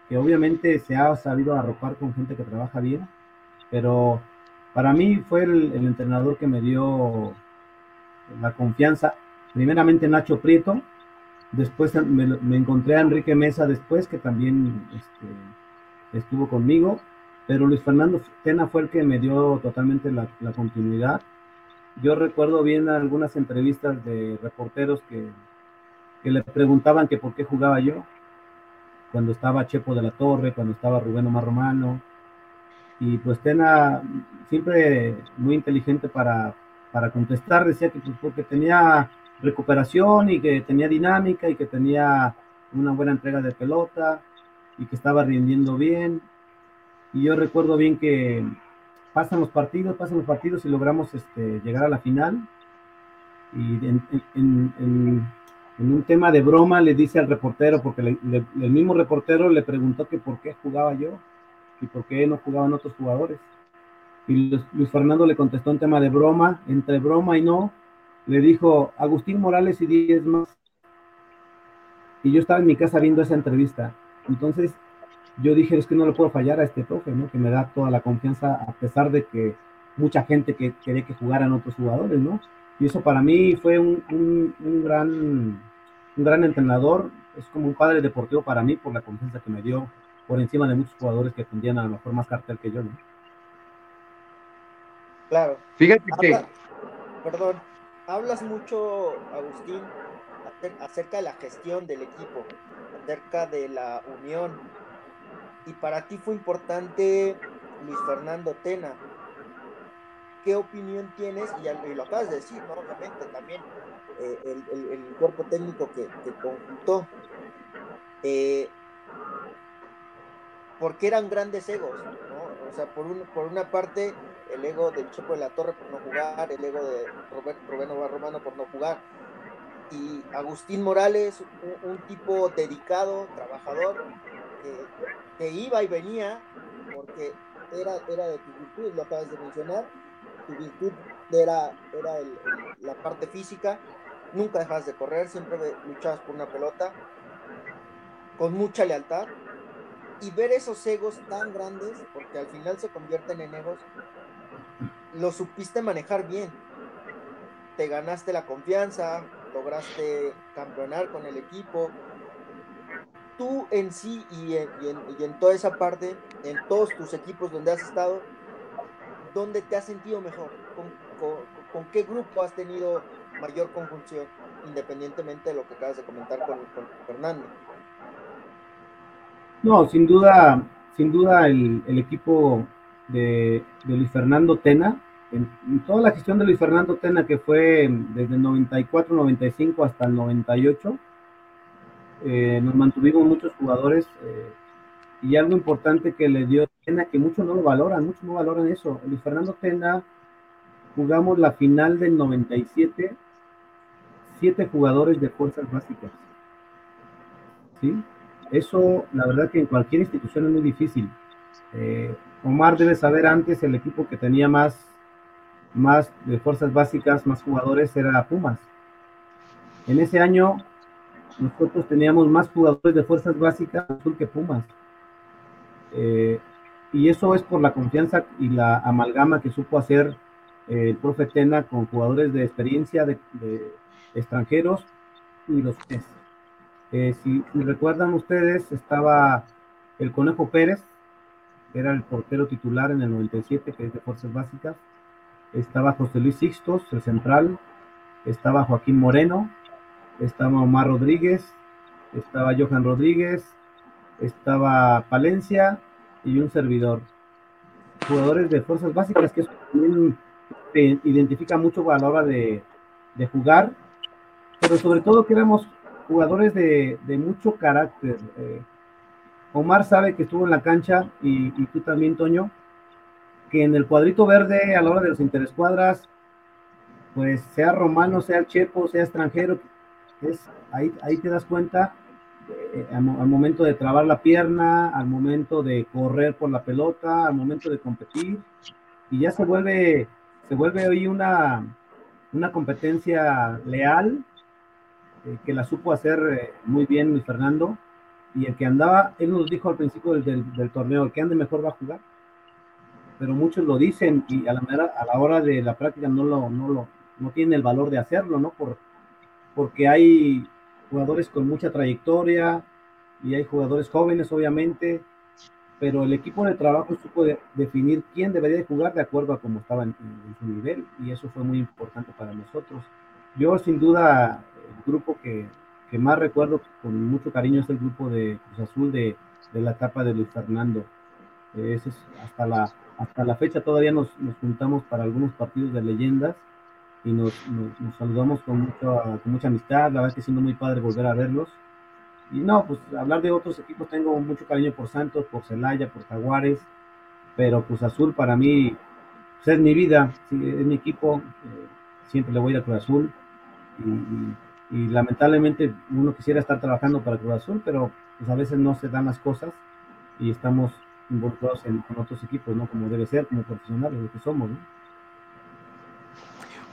D: que obviamente se ha sabido arropar con gente que trabaja bien, pero para mí fue el, entrenador que me dio la confianza. Primeramente Nacho Prieto, después me, encontré a Enrique Mesa después, que también este, estuvo conmigo, pero Luis Fernando Tena fue el que me dio totalmente la, continuidad. Yo recuerdo bien algunas entrevistas de reporteros que, que, le preguntaban que por qué jugaba yo, cuando estaba Chepo de la Torre, cuando estaba Rubén Omar Romano, y pues Tena siempre muy inteligente para, para contestar, decía que pues, porque tenía recuperación y que tenía dinámica y que tenía una buena entrega de pelota y que estaba rindiendo bien. Y yo recuerdo bien que pasan los partidos, pasan los partidos y logramos este, llegar a la final. Y en, un tema de broma le dice al reportero, porque el mismo reportero le preguntó que por qué jugaba yo y por qué no jugaban otros jugadores. Y Luis Fernando le contestó un tema de broma, entre broma y no, le dijo Agustín Morales y 10 más. Y yo estaba en mi casa viendo esa entrevista entonces, yo dije, es que no le puedo fallar a este profe, ¿no? Que me da toda la confianza a pesar de que mucha gente que quería que jugaran otros jugadores, ¿no? Y eso para mí fue un, un, gran, un gran entrenador, es como un padre deportivo para mí por la confianza que me dio por encima de muchos jugadores que tendrían a lo mejor más cartel que yo, ¿no?
B: Claro.
A: Fíjate que...
B: Perdón, hablas mucho, Agustín, acerca de la gestión del equipo, acerca de la unión. Y para ti fue importante Luis Fernando Tena. ¿Qué opinión tienes? Y, lo acabas de decir, obviamente también eh, el, cuerpo técnico que, que conjuntó. Eh, porque eran grandes egos, ¿no? O sea, por, por una parte, el ego del Chepo de la Torre por no jugar, el ego de Roberto Rubén Romano por no jugar, y Agustín Morales, un, tipo dedicado, trabajador, que, iba y venía, porque era, era de tu virtud, lo acabas de mencionar, tu virtud era, era la parte física, nunca dejas de correr, siempre luchabas por una pelota, con mucha lealtad, y ver esos egos tan grandes, porque al final se convierten en egos, lo supiste manejar bien, te ganaste la confianza, lograste campeonar con el equipo. Tú en sí y en, toda esa parte, en todos tus equipos donde has estado, ¿dónde te has sentido mejor? ¿Con, qué grupo has tenido mayor conjunción, independientemente de lo que acabas de comentar con, Fernando?
D: No, sin duda, sin duda el, equipo de, Luis Fernando Tena en, toda la gestión de Luis Fernando Tena, que fue desde el 94, 95 hasta el 98, eh, nos mantuvimos muchos jugadores eh, y algo importante que le dio Tena, que muchos no lo valoran, muchos no valoran eso. Luis Fernando Tena, jugamos la final del 97, siete jugadores de fuerzas básicas. ¿Sí? Eso, la verdad que en cualquier institución es muy difícil. Eh, Omar debe saber antes el equipo que tenía más más de fuerzas básicas, más jugadores, era Pumas. En ese año nosotros teníamos más jugadores de fuerzas básicas que Pumas. Eh, y eso es por la confianza y la amalgama que supo hacer eh, el profe Tena con jugadores de experiencia de, extranjeros y los eh, si, recuerdan ustedes, estaba el Conejo Pérez, era el portero titular en el 97, que es de Fuerzas Básicas estaba José Luis Sixtos, el central, estaba Joaquín Moreno, estaba Omar Rodríguez, estaba Johan Rodríguez, estaba Palencia y un servidor. Jugadores de fuerzas básicas que también identifica mucho a la hora de, jugar, pero sobre todo que éramos jugadores de, mucho carácter. Eh, Omar sabe que estuvo en la cancha y, y tú también, Toño, que en el cuadrito verde, a la hora de los interescuadras, pues sea romano, sea chepo, sea extranjero, es, ahí, ahí te das cuenta eh, al, momento de trabar la pierna, al momento de correr por la pelota, al momento de competir, y ya se vuelve, se vuelve hoy una, una competencia leal, eh, que la supo hacer eh, muy bien Luis Fernando, y el que andaba, él nos dijo al principio del, del, torneo, el que ande mejor va a jugar, pero muchos lo dicen y a la, a la hora de la práctica no lo, no lo, no tiene el valor de hacerlo, ¿no? Por, porque hay jugadores con mucha trayectoria y hay jugadores jóvenes, obviamente, pero el equipo de trabajo supo definir quién debería de jugar de acuerdo a cómo estaba en, su nivel y eso fue muy importante para nosotros. Yo sin duda el grupo que, que más recuerdo con mucho cariño es el grupo de Cruz Azul de, de la etapa de Luis Fernando. Ese es hasta la, hasta la fecha todavía nos, nos juntamos para algunos partidos de leyendas y nos, nos, saludamos con, mucha, con mucha amistad, la verdad que siendo muy padre volver a verlos. Y no, pues hablar de otros equipos, tengo mucho cariño por Santos, por Celaya, por Jaguares, pero Cruz Azul para mí pues, es mi vida, es mi equipo, eh, siempre le voy a Cruz Azul y, y, lamentablemente uno quisiera estar trabajando para Cruz Azul, pero pues a veces no se dan las cosas y estamos involucrados en, con otros equipos, ¿no? Como debe ser, como profesionales, lo que somos, ¿no?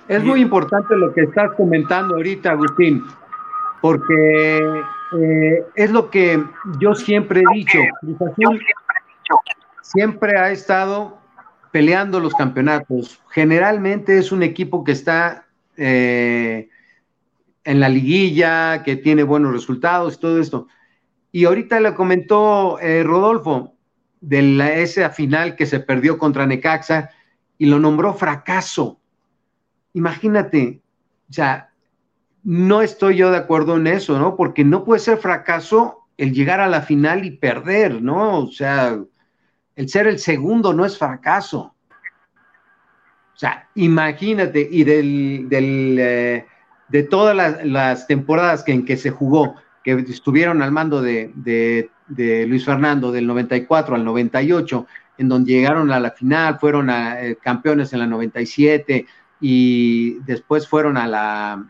A: Es muy importante lo que estás comentando ahorita, Agustín, porque eh, es lo que yo siempre he dicho. Cruz Azul siempre ha estado peleando los campeonatos. Generalmente es un equipo que está eh, en la liguilla, que tiene buenos resultados y todo esto. Y ahorita le comentó eh, Rodolfo de la, esa final que se perdió contra Necaxa y lo nombró fracaso imagínate, o sea, no estoy yo de acuerdo en eso, ¿no? Porque no puede ser fracaso el llegar a la final y perder, ¿no? O sea, el ser el segundo no es fracaso. O sea, imagínate, y del, eh, de todas las, temporadas que, en que se jugó, que estuvieron al mando de, de, Luis Fernando del 94 al 98, en donde llegaron a la final, fueron a, eh, campeones en la 97, y después fueron a la,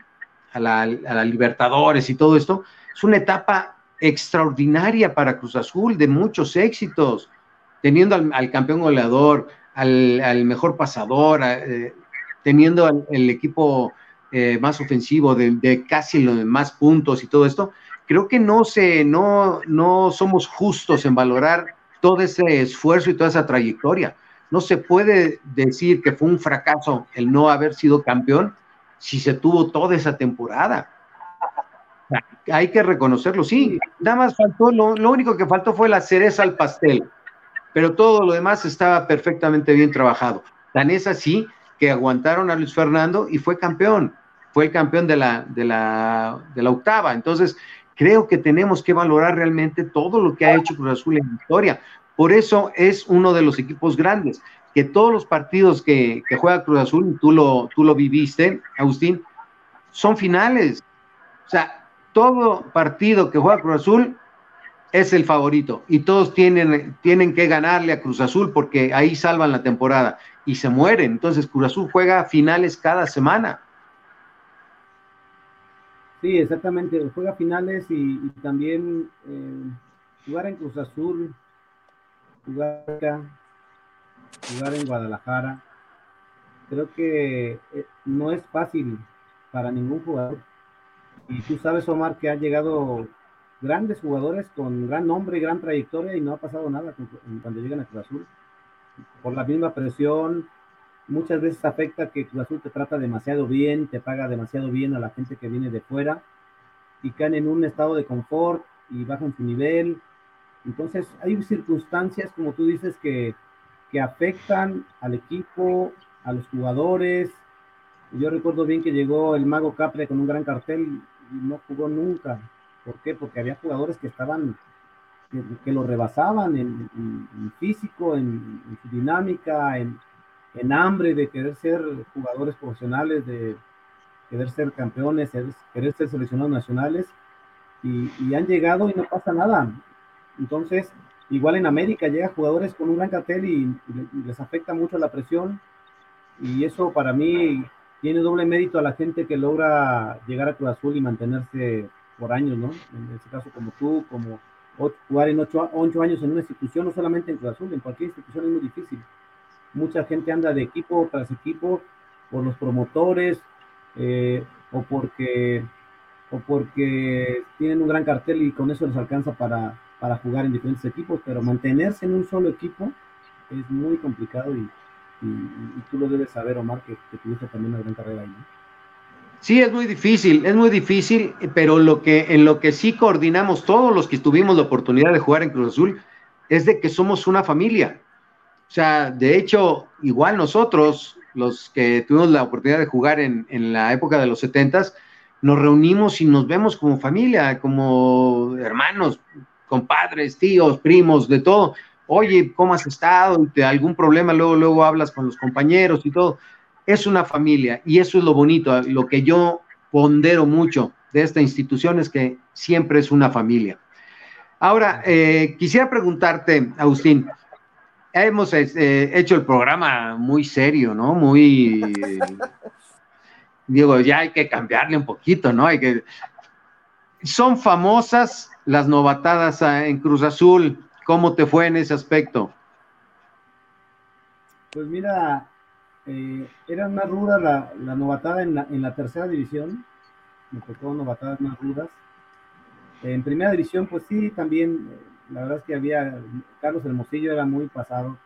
A: a la, Libertadores y todo esto, es una etapa extraordinaria para Cruz Azul, de muchos éxitos, teniendo al, campeón goleador, al, mejor pasador, eh, teniendo el equipo eh, más ofensivo de, casi los más puntos y todo esto, creo que no, se, no, no somos justos en valorar todo ese esfuerzo y toda esa trayectoria. No se puede decir que fue un fracaso el no haber sido campeón si se tuvo toda esa temporada. Hay que reconocerlo, sí. Nada más faltó, lo, único que faltó fue la cereza al pastel, pero todo lo demás estaba perfectamente bien trabajado. Tan es así que aguantaron a Luis Fernando y fue campeón. Fue el campeón de la, de la, de la octava. Entonces, creo que tenemos que valorar realmente todo lo que ha hecho Cruz Azul en historia. Por eso es uno de los equipos grandes, que todos los partidos que, juega Cruz Azul, tú lo, tú lo viviste, Agustín, son finales. O sea, todo partido que juega Cruz Azul es el favorito y todos tienen, tienen que ganarle a Cruz Azul porque ahí salvan la temporada y se mueren. Entonces Cruz Azul juega finales cada semana.
D: Sí, exactamente, juega finales y, también eh, jugar en Cruz Azul jugar acá, jugar en Guadalajara. Creo que eh, no es fácil para ningún jugador. Y tú sabes, Omar, que han llegado grandes jugadores con gran nombre y gran trayectoria y no ha pasado nada cuando llegan a Cruz Azul. Por la misma presión, muchas veces afecta que Cruz Azul te trata demasiado bien, te paga demasiado bien a la gente que viene de fuera y caen en un estado de confort y bajan su nivel entonces, hay circunstancias, como tú dices, que, afectan al equipo, a los jugadores. Yo recuerdo bien que llegó el Mago Capre con un gran cartel y no jugó nunca. ¿Por qué? Porque había jugadores que estaban, que, lo rebasaban en, físico, en, su dinámica, en, hambre de querer ser jugadores profesionales, de querer ser campeones, querer ser seleccionados nacionales. y, han llegado y no pasa nada. Entonces, igual en América llega jugadores con un gran cartel y, les afecta mucho la presión y eso para mí tiene doble mérito a la gente que logra llegar a Cruz Azul y mantenerse por años, ¿no? En este caso como tú, como jugar en ocho, años en una institución, no solamente en Cruz Azul, en cualquier institución es muy difícil. Mucha gente anda de equipo tras equipo por los promotores eh, o porque o porque tienen un gran cartel y con eso les alcanza para, para jugar en diferentes equipos, pero mantenerse en un solo equipo es muy complicado y, tú lo debes saber, Omar, que, que tuviste también una gran carrera ahí, ¿no?
A: Sí, es muy difícil, es muy difícil, pero lo que, en lo que sí coordinamos todos los que tuvimos la oportunidad de jugar en Cruz Azul es de que somos una familia. O sea, de hecho, igual nosotros, los que tuvimos la oportunidad de jugar en, la época de los setentas, nos reunimos y nos vemos como familia, como hermanos, compadres, tíos, primos, de todo. Oye, ¿cómo has estado? ¿De algún problema? Luego, luego hablas con los compañeros y todo es una familia y eso es lo bonito, lo que yo pondero mucho de esta institución es que siempre es una familia. Ahora, eh, quisiera preguntarte, Agustín, hemos este, hecho el programa muy serio, ¿no? Muy, digo, ya hay que cambiarle un poquito, ¿no? Hay que... Son famosas las novatadas en Cruz Azul. ¿Cómo te fue en ese aspecto?
D: Pues mira, eh, era más ruda la, la novatada en la, en la, tercera división. Me tocó novatadas más rudas. En primera división, pues sí, también, la verdad es que había, Carlos Hermosillo era muy pasado.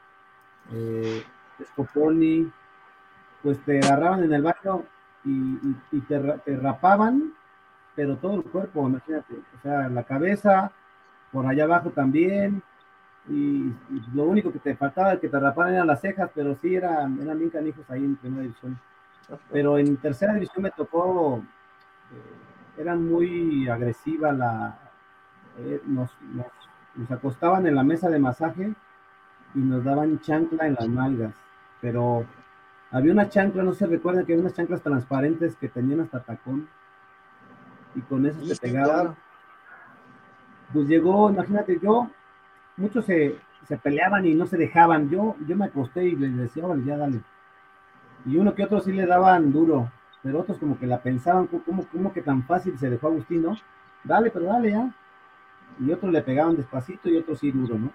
D: Eh, Scoponi, pues te agarraban en el barrio y, y, te, te, rapaban, pero todo el cuerpo, imagínate, o sea, la cabeza, por allá abajo también, y, lo único que te faltaba que te raparan eran las cejas, pero sí eran, eran bien canijos ahí en primera división. Pero en tercera división me tocó, eh, eran muy agresiva la, eh, nos, nos, acostaban en la mesa de masaje y nos daban chancla en las nalgas, pero había una chancla, no se recuerda que había unas chanclas transparentes que tenían hasta tacón y con eso se pegaban. Pues llegó, imagínate, yo muchos se, peleaban y no se dejaban. Yo, yo me acosté y les decía, vale, ya dale. Y uno que otro sí le daban duro, pero otros como que la pensaban, como, como que tan fácil se dejó Agustín, ¿no? Dale, pero dale ya. Y otros le pegaban despacito y otros sí duro, ¿no?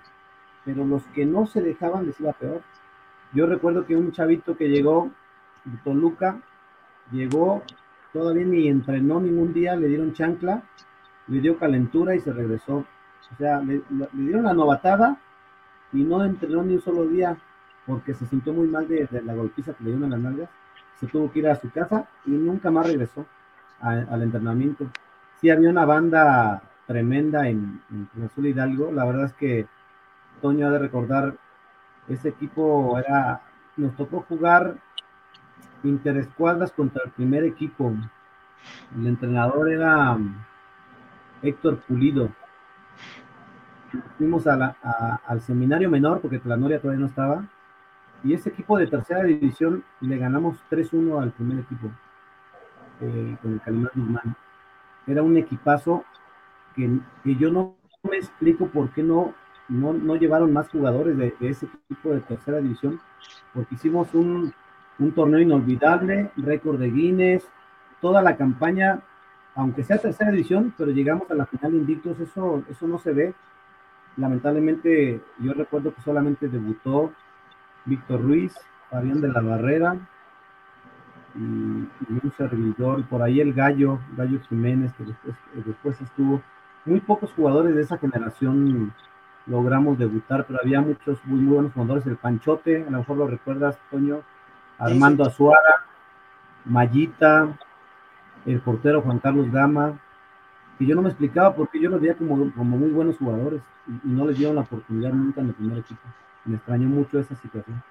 D: Pero los que no se dejaban les iba peor. Yo recuerdo que un chavito que llegó de Toluca, llegó, todavía ni entrenó ningún día, le dieron chancla, le dio calentura y se regresó o sea, le, dieron la novatada y no entrenó ni un solo día porque se sintió muy mal de, la golpiza que le dieron en las nalgas. Se tuvo que ir a su casa y nunca más regresó al entrenamiento. Sí, había una banda tremenda en, en Azul Hidalgo. La verdad es que Toño ha de recordar, ese equipo era, nos tocó jugar interescuadras contra el primer equipo. El entrenador era Héctor Pulido fuimos al seminario menor porque Tlanoria todavía no estaba. Y ese equipo de tercera división le ganamos 3-1 al primer equipo eh, con el Calimán Guzmán. Era un equipazo que, yo no me explico por qué no, no, llevaron más jugadores de, ese equipo de tercera división, porque hicimos un, un torneo inolvidable, récord de Guinness, toda la campaña, aunque sea tercera división, pero llegamos a la final invictos, eso, eso no se ve lamentablemente yo recuerdo que solamente debutó Víctor Ruiz, Fabián de la Barrera y, un servidor, por ahí el Gallo, Gallo Jiménez, que después, después estuvo. Muy pocos jugadores de esa generación logramos debutar, pero había muchos muy, buenos jugadores. El Panchote, a lo mejor lo recuerdas, Toño, Armando Azuara, Mayita, el portero Juan Carlos Gama, y yo no me explicaba porque yo los veía como, como muy buenos jugadores y, no les dieron la oportunidad nunca en el primer equipo. Me extrañó mucho esa situación.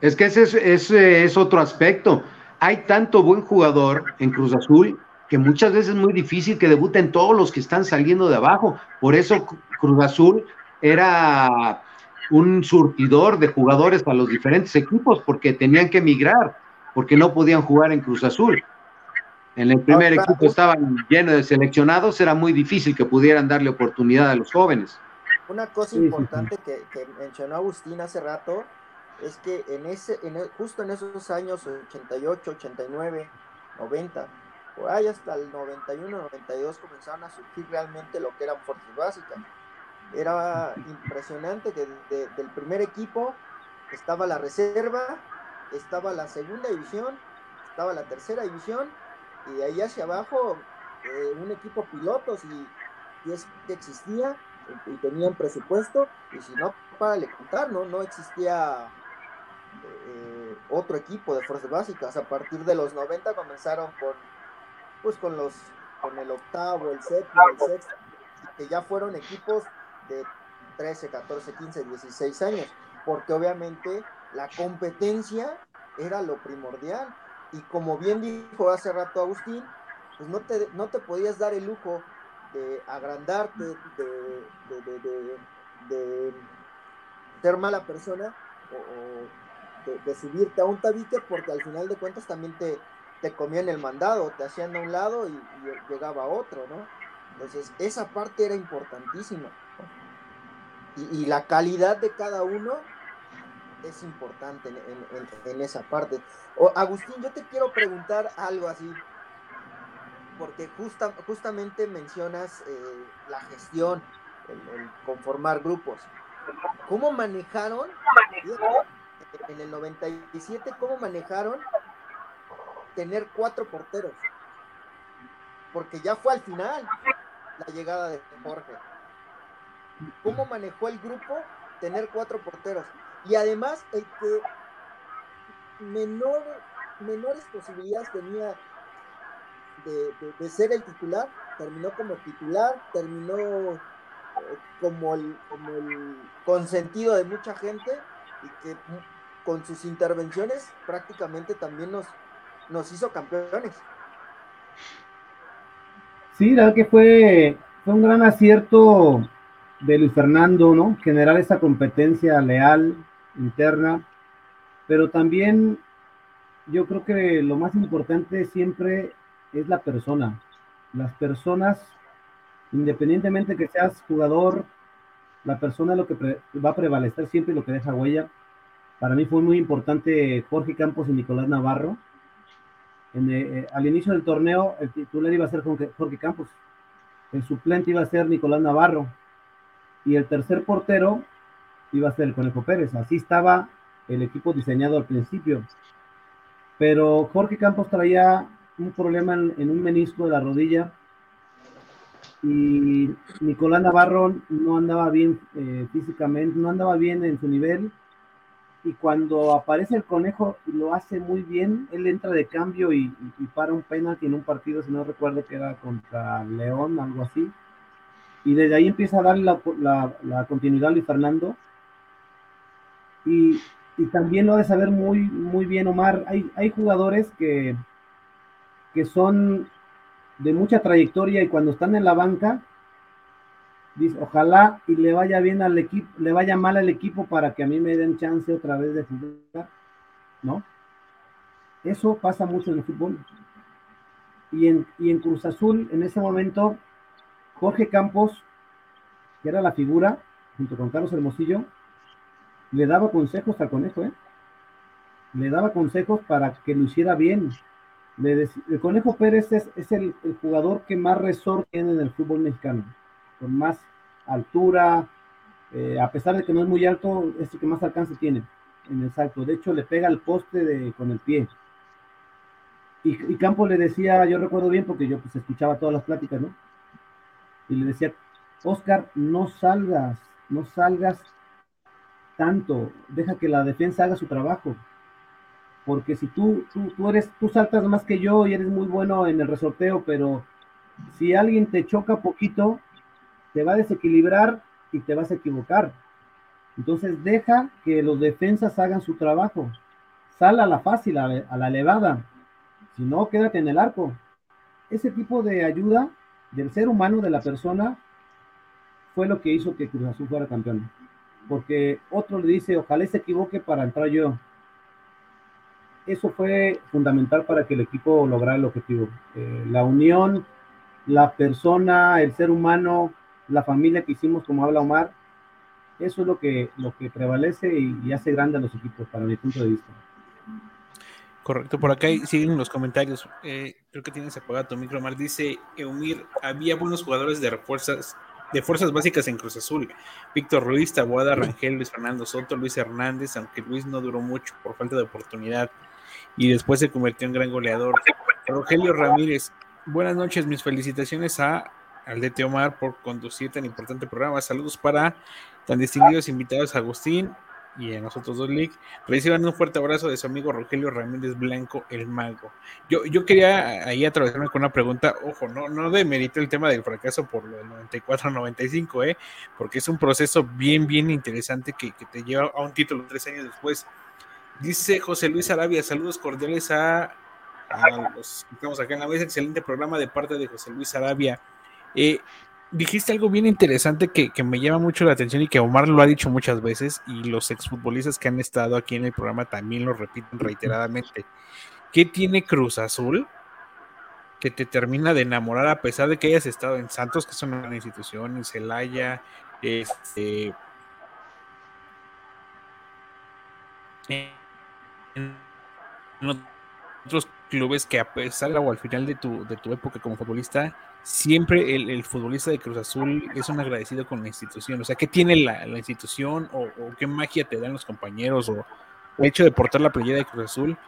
A: Es que ese es, ese es otro aspecto. Hay tanto buen jugador en Cruz Azul que muchas veces es muy difícil que debuten todos los que están saliendo de abajo. Por eso Cruz Azul era un surtidor de jugadores para los diferentes equipos porque tenían que emigrar, porque no podían jugar en Cruz Azul. En el primer equipo estaban llenos de seleccionados, era muy difícil que pudieran darle oportunidad a los jóvenes.
B: Una cosa importante que, mencionó Agustín hace rato es que en ese, en justo en esos años 88, 89, 90, por ahí hasta el 91-92 comenzaron a surgir realmente lo que eran fuerzas básicas. Era impresionante que del primer equipo estaba la reserva, estaba la segunda división, estaba la tercera división y de ahí hacia abajo eh, un equipo pilotos y, es que existía y tenían presupuesto y si no, para le contar, ¿no? No existía eh, otro equipo de fuerzas básicas. A partir de los 90 comenzaron con, pues con los, con el octavo, el séptimo, el sexto, que ya fueron equipos de 13, 14, 15, 16 años, porque obviamente la competencia era lo primordial. Y como bien dijo hace rato Agustín, pues no te, no te podías dar el lujo de agrandarte, de, de, ser mala persona o, de, subirte a un tabique porque al final de cuentas también te, te comían el mandado, te hacían a un lado y, llegaba otro, ¿no? Entonces esa parte era importantísima. Y, la calidad de cada uno es importante en, esa parte. O, Agustín, yo te quiero preguntar algo así, porque justa, justamente mencionas eh, la gestión, el, conformar grupos. ¿Cómo manejaron, en el 97, cómo manejaron tener cuatro porteros? Porque ya fue al final la llegada de Jorge. ¿Cómo manejó el grupo tener cuatro porteros? Y además, el que menor, menores posibilidades tenía de, ser el titular, terminó como titular, terminó eh, como, el, como el consentido de mucha gente y que con sus intervenciones prácticamente también nos, nos hizo campeones.
D: Sí, la verdad que fue, un gran acierto de Luis Fernando, ¿no? Generar esa competencia leal, interna, pero también yo creo que lo más importante siempre es la persona. Las personas, independientemente que seas jugador, la persona es lo que va a prevalecer siempre y lo que deja huella. Para mí fue muy importante Jorge Campos y Nicolás Navarro. Eh, eh, al inicio del torneo, el titular iba a ser Jorge Campos, el suplente iba a ser Nicolás Navarro y el tercer portero iba a ser el Conejo Pérez. Así estaba el equipo diseñado al principio. Pero Jorge Campos traía un problema en, un menisco de la rodilla y Nicolás Navarro no andaba bien eh, físicamente, no andaba bien en su nivel y cuando aparece el conejo lo hace muy bien, él entra de cambio y, para un penalti en un partido, si no recuerdo que era contra León, algo así, y desde ahí empieza a darle la, continuidad a Luis Fernando. Y, también lo ha de saber muy, muy bien Omar, hay, hay jugadores que que son de mucha trayectoria y cuando están en la banca, dice, ojalá y le vaya bien al equipo, le vaya mal al equipo para que a mí me den chance otra vez de jugar, ¿no? Eso pasa mucho en el fútbol. Y en, y en Cruz Azul, en ese momento, Jorge Campos, que era la figura, junto con Carlos Hermosillo, le daba consejos al conejo, ¿eh? Le daba consejos para que lo hiciera bien, el Conejo Pérez es, el, jugador que más resort tiene en el fútbol mexicano, con más altura, eh, a pesar de que no es muy alto, es el que más alcance tiene en el salto. De hecho, le pega al poste de, con el pie. Y, y Campos le decía, yo recuerdo bien porque yo pues escuchaba todas las pláticas, ¿no? Y le decía, Oscar, no salgas, no salgas tanto, deja que la defensa haga su trabajo porque si tú, tú, eres, tú saltas más que yo y eres muy bueno en el resorteo, pero si alguien te choca poquito, te va a desequilibrar y te vas a equivocar. Entonces deja que los defensas hagan su trabajo. Sal a la fácil, a, la elevada. Si no, quédate en el arco. Ese tipo de ayuda del ser humano, de la persona, fue lo que hizo que Cruz Azul fuera campeón. Porque otro le dice, ojalá se equivoque para entrar yo eso fue fundamental para que el equipo lograra el objetivo. Eh, la unión, la persona, el ser humano, la familia que hicimos, como habla Omar, eso es lo que, lo que prevalece y, hace grande a los equipos, para mi punto de vista.
C: Correcto, por acá siguen los comentarios. Eh, creo que tienes apagado tu micro, Mar. Dice Eumir, había buenos jugadores de refuerzas, de fuerzas básicas en Cruz Azul. Víctor Ruiz, Tabuada, Rangel, Luis Fernando Soto, Luis Hernández, aunque Luis no duró mucho por falta de oportunidad y después se convirtió en gran goleador. Rogelio Ramírez, buenas noches, mis felicitaciones a al DT Omar por conducir tan importante programa. Saludos para tan distinguidos invitados Agustín y a nosotros dos, Lick. Reciban un fuerte abrazo de su amigo Rogelio Ramírez Blanco, el mago. Yo, yo quería ahí atravesarme con una pregunta, ojo, no, no demerito el tema del fracaso por lo del 94-95, ¿eh? porque es un proceso bien, bien interesante que, que, te lleva a un título tres años después. Dice José Luis Arabia, saludos cordiales a, a los que estamos acá en la mesa, excelente programa de parte de José Luis Arabia. Eh, dijiste algo bien interesante que, que, me llama mucho la atención y que Omar lo ha dicho muchas veces y los exfutbolistas que han estado aquí en el programa también lo repiten reiteradamente. ¿Qué tiene Cruz Azul que te termina de enamorar a pesar de que hayas estado en Santos, que es una gran institución, en Celaya, este, en otros clubes que a pesar o al final de tu, de tu época como futbolista, siempre el, futbolista de Cruz Azul es un agradecido con la institución. O sea, ¿qué tiene la, la institución o, o, qué magia te dan los compañeros o el hecho de portar la playera de Cruz Azul?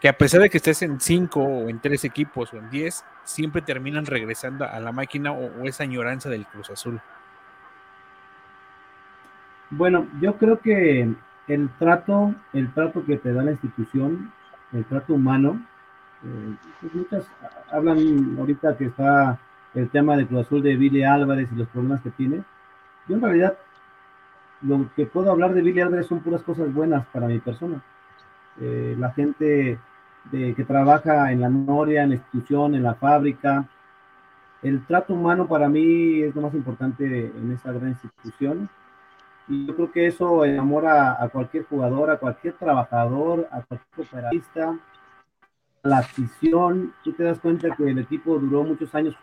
C: Que a pesar de que estés en cinco o en tres equipos o en diez, siempre terminan regresando a la máquina o, o esa añoranza del Cruz Azul.
D: Bueno, yo creo que el trato, el trato que te da la institución, el trato humano, muchas hablan ahorita que está el tema de Cruz Azul de Billy Álvarez y los problemas que tiene. Yo en realidad lo que puedo hablar de Billy Álvarez son puras cosas buenas para mi persona. Eh, la gente que trabaja en la Noria, en la institución, en la fábrica. El trato humano para mí es lo más importante en esta gran institución. Y yo creo que eso enamora a cualquier jugador, a cualquier trabajador, a cualquier operista, la afición, tú te das cuenta que el equipo duró muchos años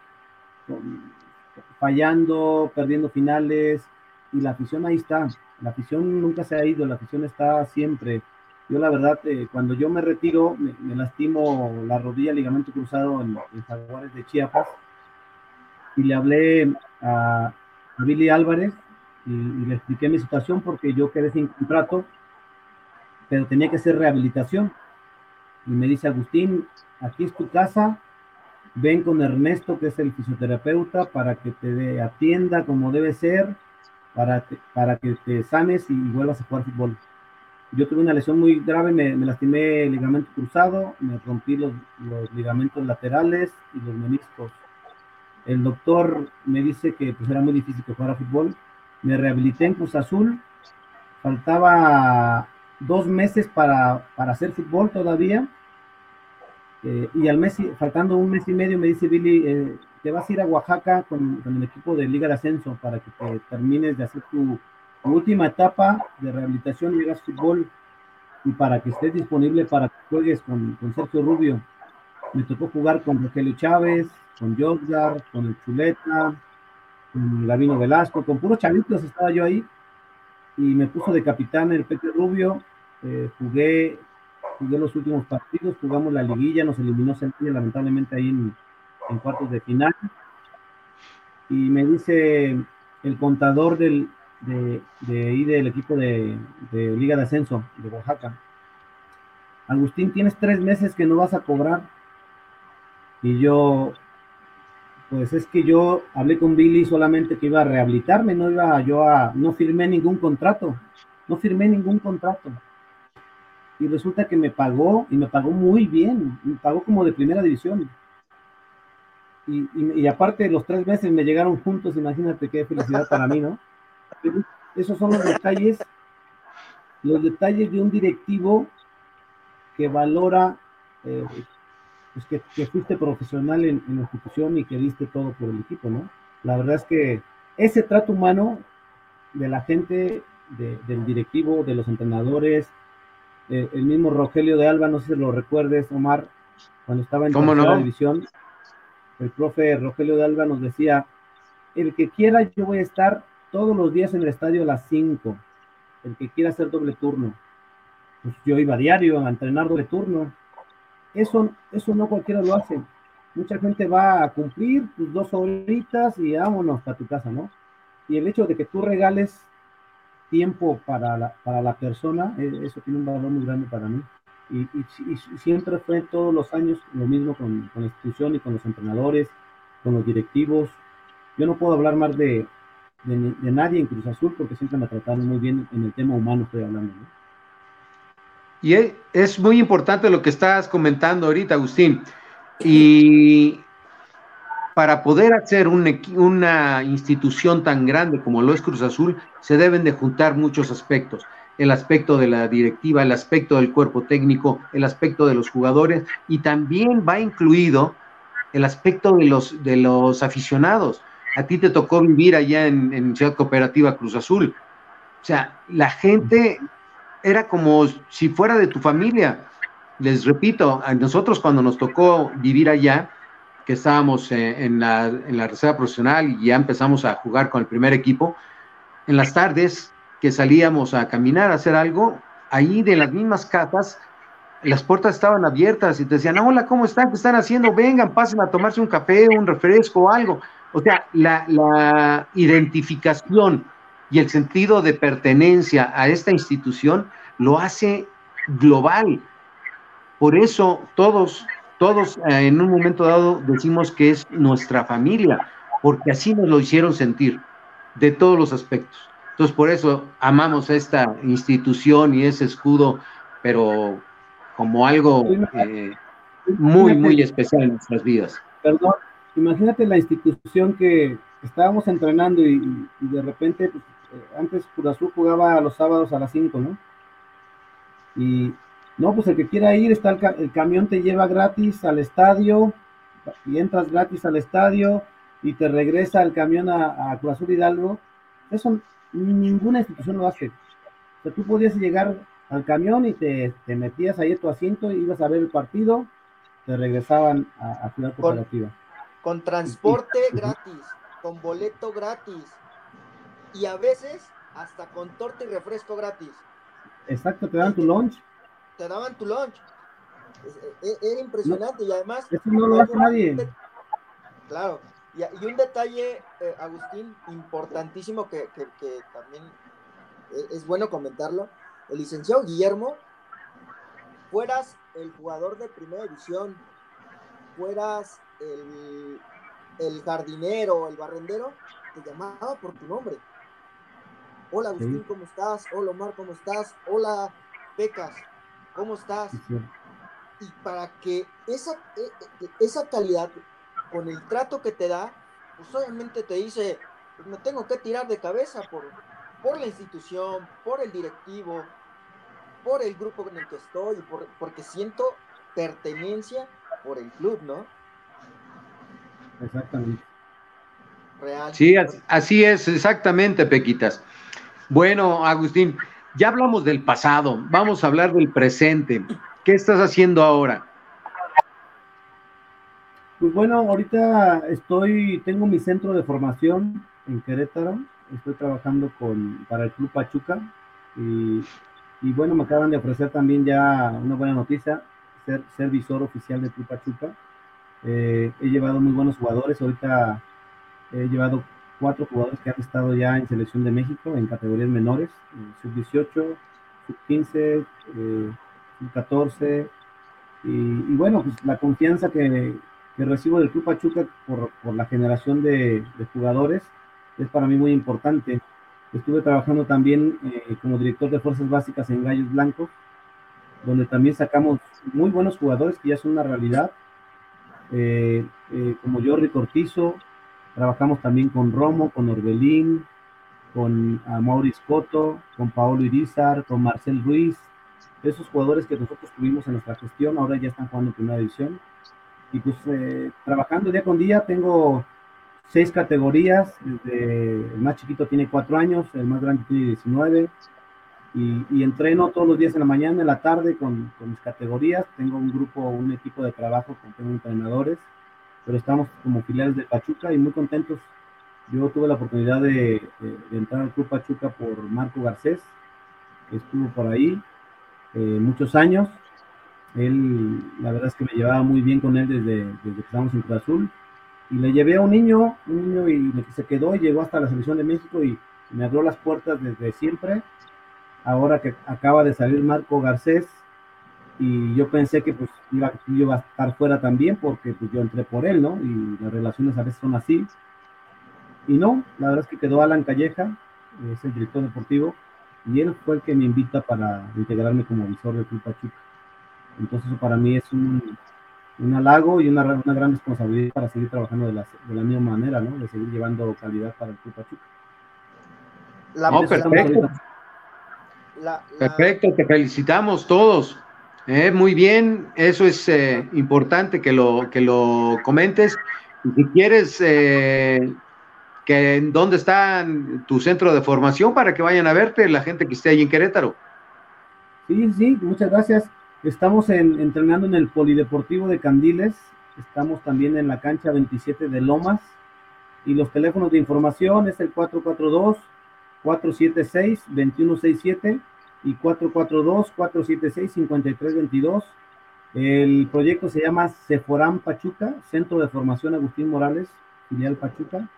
D: fallando, perdiendo finales, y la afición ahí está. La afición nunca se ha ido, la afición está siempre. Yo la verdad, eh, cuando yo me retiro, me, me, lastimo la rodilla, ligamento cruzado en, en Jaguares de Chiapas, y le hablé a, a Billy Álvarez y, y, le expliqué mi situación porque yo quedé sin contrato, pero tenía que hacer rehabilitación y me dice, Agustín, aquí es tu casa, ven con Ernesto, que es el fisioterapeuta, para que te atienda como debe ser, para, te, para que te sanes y vuelvas a jugar fútbol. Yo tuve una lesión muy grave, me, me lastimé el ligamento cruzado, me rompí los, los, ligamentos laterales y los meniscos. El doctor me dice que pues, era muy difícil que jugara fútbol. Me rehabilité en Cruz Azul, faltaba dos meses para, para hacer fútbol todavía. Eh, y al mes, faltando un mes y medio, me dice Billy, eh, te vas a ir a Oaxaca con, con, el equipo de Liga de Ascenso para que te termines de hacer tu, tu última etapa de rehabilitación y hagas fútbol y para que estés disponible para que juegues con, con Sergio Rubio. Me tocó jugar con Rogelio Chávez, con Josgar, con el Chuleta, con Gavino Velasco, con puros chavitos estaba yo ahí y me puso de capitán el Pepe Rubio eh, jugué, jugué los últimos partidos, jugamos la liguilla, nos eliminó Centilla lamentablemente ahí en, en, cuartos de final. Y me dice el contador del, de, de ahí del equipo de, de, Liga de Ascenso de Oaxaca. Agustín, tienes tres meses que no vas a cobrar. Y yo, pues es que yo hablé con Billy solamente que iba a rehabilitarme, no iba yo a, no firmé ningún contrato, no firmé ningún contrato y resulta que me pagó y me pagó muy bien, me pagó como de primera división. Y, y, y, aparte los tres meses me llegaron juntos, imagínate qué felicidad para mí, ¿no? (laughs) Esos son los detalles, los detalles de un directivo que valora eh, pues que, que, fuiste profesional en, en, la institución y que diste todo por el equipo, ¿no? La verdad es que ese trato humano de la gente, de, del directivo, de los entrenadores, eh, el mismo Rogelio de Alba, no sé si lo recuerdes, Omar, cuando estaba en la
A: no?
D: división, el profe Rogelio de Alba nos decía, el que quiera, yo voy a estar todos los días en el estadio a las 5, el que quiera hacer doble turno. Pues yo iba a diario a entrenar doble turno, eso, eso no cualquiera lo hace. Mucha gente va a cumplir tus dos horitas y vámonos a tu casa, ¿no? Y el hecho de que tú regales tiempo para la, para la persona, e, eso tiene un valor muy grande para mí. Y, siempre fue todos los años lo mismo con, con, la institución y con los entrenadores, con los directivos. Yo no puedo hablar más de, de, nadie en Cruz Azul porque siempre me trataron muy bien en el tema humano, estoy hablando.
A: Y es muy importante lo que estás comentando ahorita, Agustín. Y para poder hacer una institución tan grande como lo es Cruz Azul, se deben de juntar muchos aspectos. El aspecto de la directiva, el aspecto del cuerpo técnico, el aspecto de los jugadores y también va incluido el aspecto de los, de los aficionados. A ti te tocó vivir allá en, en Ciudad Cooperativa Cruz Azul. O sea, la gente era como si fuera de tu familia. Les repito, a nosotros cuando nos tocó vivir allá, que estábamos eh, en, la, en la reserva profesional y ya empezamos a jugar con el primer equipo, en las tardes que salíamos a caminar, a hacer algo, ahí de las mismas casas, las puertas estaban abiertas y te decían, hola, ¿cómo están? ¿Qué están haciendo? Vengan, pasen a tomarse un café, un refresco o algo. O sea, la, la identificación y el sentido de pertenencia a esta institución lo hace global. Por eso todos todos eh, en un momento dado decimos que es nuestra familia, porque así nos lo hicieron sentir, de todos los aspectos. Entonces, por eso amamos esta institución y ese escudo, pero como algo eh, muy, muy especial en nuestras vidas.
D: Perdón, imagínate la institución que estábamos entrenando y, de repente, pues, eh, antes Curazú jugaba los sábados a las 5, ¿no? Y no, pues el que quiera ir, está el, camión te lleva gratis al estadio y entras gratis al estadio y te regresa el camión a, a Cruz Azul Hidalgo. Eso ninguna institución lo hace. O sea, tú podías llegar al camión y te, metías ahí a tu asiento, ibas a ver el partido, te regresaban a, a Ciudad Cooperativa.
B: Con, transporte gratis, con boleto gratis y a veces hasta con torta y refresco gratis.
D: Exacto, te dan tu lunch
B: te daban tu lunch. E, e, era impresionante y además...
D: Eso no lo hace nadie.
B: Claro. Y, un detalle, eh, Agustín, importantísimo que, también e, es bueno comentarlo. El licenciado Guillermo, fueras el jugador de primera división, fueras el, el jardinero, el barrendero, te llamaba por tu nombre. Hola Agustín, ¿cómo estás? Hola Omar, ¿cómo estás? Hola Pecas, ¿cómo estás? Y para que esa, e, e, esa calidad, con el trato que te da, pues obviamente te dice, pues me tengo que tirar de cabeza por, por la institución, por el directivo, por el grupo en el que estoy, por, porque siento pertenencia por el club, ¿no?
D: Exactamente.
A: Real. Sí, así es, exactamente, Pequitas. Bueno, Agustín, ya hablamos del pasado, vamos a hablar del presente. ¿Qué estás haciendo ahora?
D: Pues bueno, ahorita estoy, tengo mi centro de formación en Querétaro, estoy trabajando con, para el Club Pachuca y, bueno, me acaban de ofrecer también ya una buena noticia, ser, ser visor oficial del Club Pachuca. Eh, he llevado muy buenos jugadores, ahorita he llevado cuatro jugadores que han estado ya en selección de México en categorías menores, sub-18, sub-15, sub-14. Y, bueno, pues la confianza que, recibo del Club Pachuca por, la generación de, jugadores es para mí muy importante. Estuve trabajando también eh, como director de fuerzas básicas en Gallos Blancos, donde también sacamos muy buenos jugadores que ya son una realidad, eh, eh, como Jordi Cortizo, Trabajamos también con Romo, con Orbelín, con Maurice Coto, con Paolo Irizar, con Marcel Ruiz. Esos jugadores que nosotros tuvimos en nuestra gestión ahora ya están jugando en primera división. Y pues eh, trabajando día con día, tengo seis categorías. el más chiquito tiene cuatro años, el más grande tiene 19. Y, entreno todos los días en la mañana, en la tarde con, con mis categorías. Tengo un grupo, un equipo de trabajo con tengo entrenadores pero estamos como filiales de Pachuca y muy contentos. Yo tuve la oportunidad de, entrar al Club Pachuca por Marco Garcés, que estuvo por ahí eh, muchos años, Él, la verdad es que me llevaba muy bien con él desde, desde que estábamos en Cruz Azul. Y le llevé a un niño, un niño y se quedó y llegó hasta la selección de México y me abrió las puertas desde siempre. Ahora que acaba de salir Marco Garcés, y yo pensé que pues iba, iba a estar fuera también porque pues yo entré por él, ¿no? Y las relaciones a veces son así. Y no, la verdad es que quedó Alan Calleja, es el director deportivo, y él fue el que me invita para integrarme como visor del Club Pachuca. Entonces para mí es un, un halago y una, una, gran responsabilidad para seguir trabajando de la, de la misma manera, ¿no? De seguir llevando calidad para el Club Pachuca.
A: La, perfecto. La, perfecto, te felicitamos todos. Eh, muy bien, eso es eh, importante que lo, que lo comentes. Si quieres, eh, que dónde está tu centro de formación para que vayan a verte la gente que esté ahí en Querétaro.
D: Sí, sí, muchas gracias. Estamos en, entrenando en el Polideportivo de Candiles, estamos también en la cancha 27 de Lomas y los teléfonos de información es el 442 476 2167 y 442-476-5322. El proyecto se llama Seforán Pachuca, Centro de Formación Agustín Morales, filial Pachuca,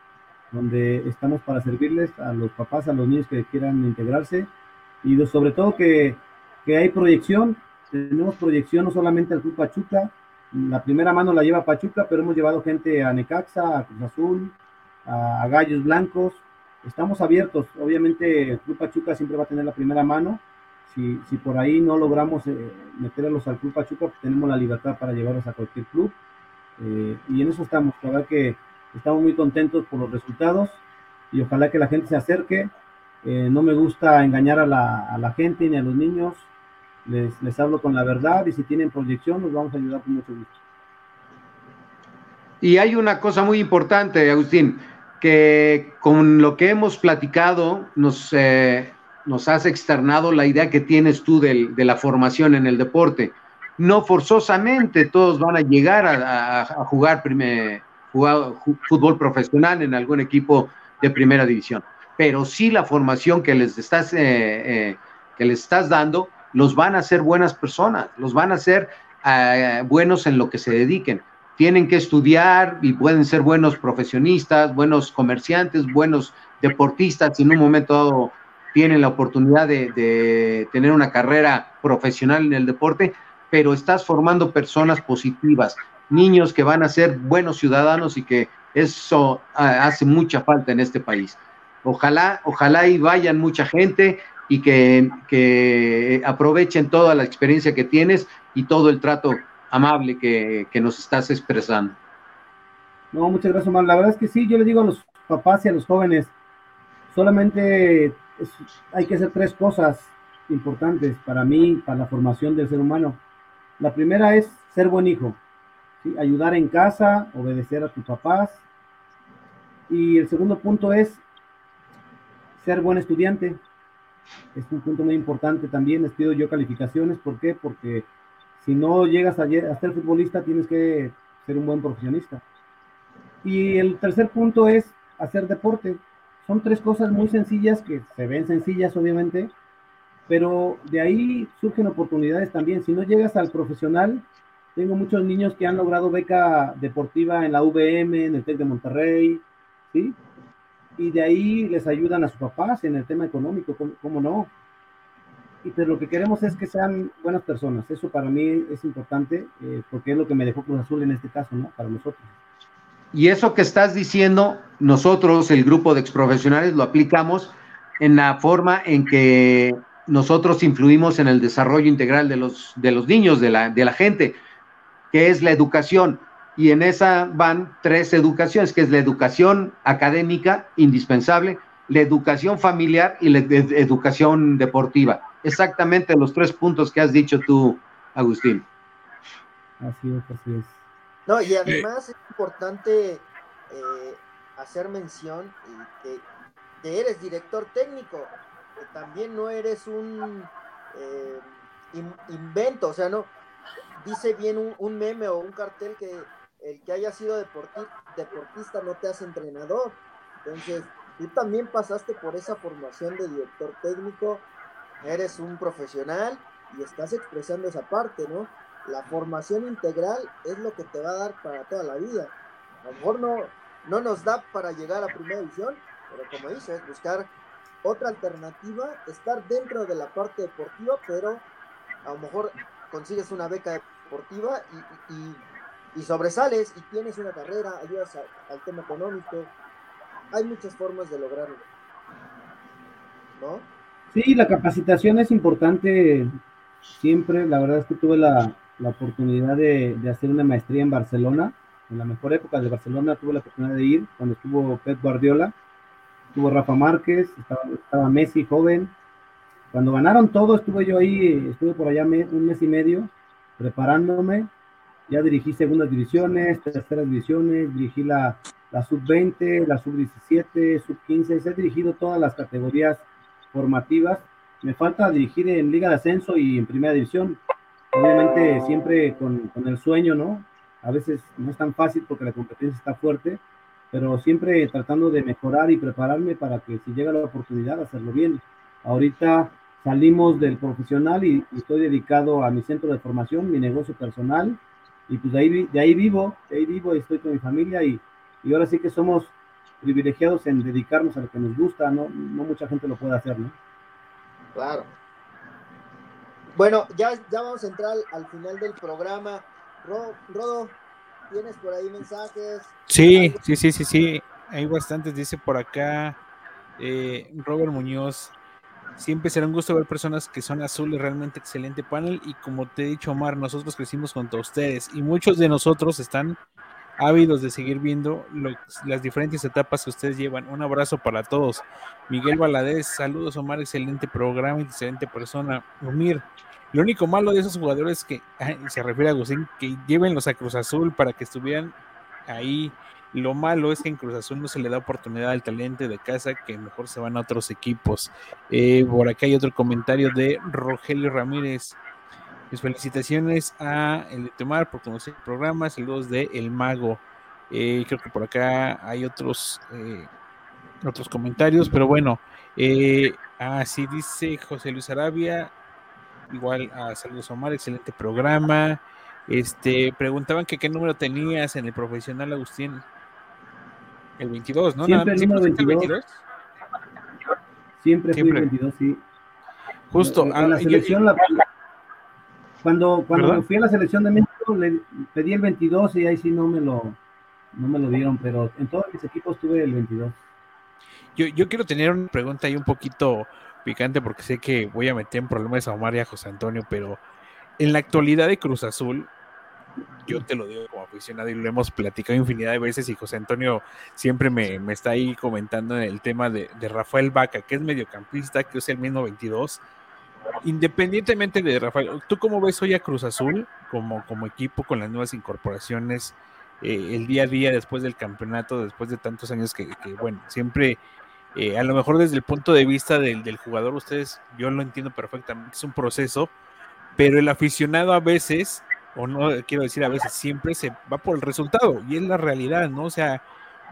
D: donde estamos para servirles a los papás, a los niños que quieran integrarse y sobre todo que, que hay proyección. Tenemos proyección no solamente al Club Pachuca, la primera mano la lleva Pachuca, pero hemos llevado gente a Necaxa, a Cruz Azul, a, a Gallos Blancos. Estamos abiertos. Obviamente, el Club Pachuca siempre va a tener la primera mano, si, si por ahí no logramos eh, meterlos al Club Pachuca, pues tenemos la libertad para llevarlos a cualquier club. Eh, y en eso estamos. La verdad que estamos muy contentos por los resultados y ojalá que la gente se acerque. Eh, no me gusta engañar a la, a la, gente ni a los niños. Les, les hablo con la verdad y si tienen proyección, los vamos a ayudar con mucho gusto.
A: Y hay una cosa muy importante, Agustín, que con lo que hemos platicado nos, nos has externado la idea que tienes tú de, de la formación en el deporte. No forzosamente todos van a llegar a, jugar, primer, fútbol profesional en algún equipo de primera división, pero sí la formación que les estás, eh, eh, que les estás dando los van a hacer buenas personas, los van a hacer eh, buenos en lo que se dediquen. Tienen que estudiar y pueden ser buenos profesionistas, buenos comerciantes, buenos deportistas, en un momento dado tienen la oportunidad de, de, tener una carrera profesional en el deporte, pero estás formando personas positivas, niños que van a ser buenos ciudadanos y que eso hace mucha falta en este país. Ojalá, ojalá y vayan mucha gente y que, que aprovechen toda la experiencia que tienes y todo el trato amable que, que nos estás expresando.
D: No, muchas gracias, Omar. La verdad es que sí, yo le digo a los papás y a los jóvenes, solamente hay que hacer tres cosas importantes para mí, para la formación del ser humano. La primera es ser buen hijo, ayudar en casa, obedecer a tus papás. Y el segundo punto es ser buen estudiante. Es un punto muy importante también. Les pido yo calificaciones. ¿Por qué? Porque si no llegas a, a ser futbolista, tienes que ser un buen profesionista. Y el tercer punto es hacer deporte son tres cosas muy sencillas que se ven sencillas, obviamente, pero de ahí surgen oportunidades también. Si no llegas al profesional, tengo muchos niños que han logrado beca deportiva en la VM, en el TEC de Monterrey, ¿sí? Y de ahí les ayudan a sus papás en el tema económico, ¿cómo, cómo no? Y pero lo que queremos es que sean buenas personas. Eso para mí es importante, eh, porque es lo que me dejó Cruz Azul en este caso, ¿no? Para nosotros.
A: Y eso que estás diciendo, nosotros, el grupo de exprofesionales, lo aplicamos en la forma en que nosotros influimos en el desarrollo integral de los, de los niños, de la, de la gente, que es la educación. Y en esa van tres educaciones, que es la educación académica, indispensable, la educación familiar y la ed educación deportiva. Exactamente los tres puntos que has dicho tú, Agustín.
D: Así es, así es.
B: No, y además es importante eh, hacer mención que, que, eres director técnico, que también no eres un eh, in, invento, o sea, no, dice bien un, un, meme o un cartel que el que haya sido deportista no te hace entrenador. Entonces, tú también pasaste por esa formación de director técnico, eres un profesional y estás expresando esa parte, ¿no? La formación integral es lo que te va a dar para toda la vida. A lo mejor no, no nos da para llegar a primera división, pero como dices, buscar otra alternativa, estar dentro de la parte deportiva, pero a lo mejor consigues una beca deportiva y, sobresales y tienes una carrera, ayudas al tema económico. Hay muchas formas de lograrlo. ¿No?
D: Sí, la capacitación es importante siempre. La verdad es que tuve la, oportunidad de, hacer una maestría en Barcelona. En la mejor época de Barcelona tuve la oportunidad de ir cuando estuvo Pep Guardiola, estuvo Rafa Márquez, estaba, Messi joven. Cuando ganaron todo, estuve yo ahí, estuve por allá un mes y medio preparándome. Ya dirigí segundas divisiones, terceras divisiones, dirigí la, la sub-20, la sub-17, sub-15, he dirigido todas las categorías formativas. Me falta dirigir en Liga de Ascenso y en Primera División. Obviamente siempre con, con, el sueño, ¿no? A veces no es tan fácil porque la competencia está fuerte, pero siempre tratando de mejorar y prepararme para que si llega la oportunidad hacerlo bien. Ahorita salimos del profesional y, estoy dedicado a mi centro de formación, mi negocio personal, y pues de ahí, de ahí vivo, de ahí vivo estoy con mi familia y, y ahora sí que somos privilegiados en dedicarnos a lo que nos gusta, no, no mucha gente lo puede hacer, ¿no?
B: Claro. Bueno, ya, ya vamos a entrar al final del programa. Rodo, ¿tienes por ahí mensajes?
C: Sí, sí, sí, sí, sí. Hay bastantes, dice por acá eh, Robert Muñoz. Siempre será un gusto ver personas que son azules, realmente excelente panel. Y como te he dicho, Omar, nosotros crecimos junto a ustedes y muchos de nosotros están ávidos de seguir viendo las diferentes etapas que ustedes llevan. Un abrazo para todos. Miguel Valadez, saludos Omar, excelente programa, excelente persona. Umir, lo único malo de esos jugadores que se refiere a Agustín, que llevenlos a Cruz Azul para que estuvieran ahí. Lo malo es que en Cruz Azul no se le da oportunidad al talento de casa, que mejor se van a otros equipos. Eh, por acá hay otro comentario de Rogelio Ramírez. Mis felicitaciones a el de Tomar por conocer el programa. Saludos de El Mago. Eh, creo que por acá hay otros eh, otros comentarios, pero bueno, eh, así dice José Luis Arabia. Igual a Saludos Omar, excelente programa. Este, preguntaban que qué número tenías en el profesional Agustín. El 22, ¿no?
D: Siempre el número 22. Siempre, fui el 22, sí.
C: Justo.
D: En, la ah, selección, la, cuando, cuando fui a la selección de México, le pedí el 22 y ahí sí no me lo, no me lo dieron, pero en todos mis equipos tuve el 22.
C: Yo, yo quiero tener una pregunta ahí un poquito picante porque sé que voy a meter en problemas a Omar y a José Antonio, pero en la actualidad de Cruz Azul, yo te lo digo como aficionado y lo hemos platicado infinidad de veces y José Antonio siempre me, me está ahí comentando en el tema de, de, Rafael Vaca, que es mediocampista, que es el mismo 22, independientemente de Rafael, ¿tú cómo ves hoy a Cruz Azul como, como equipo con las nuevas incorporaciones, eh, el día a día después del campeonato, después de tantos años que, bueno, siempre, eh, a lo mejor desde el punto de vista del, del, jugador, ustedes, yo lo entiendo perfectamente, es un proceso, pero el aficionado a veces, o no quiero decir a veces, siempre se va por el resultado, y es la realidad, ¿no? O sea,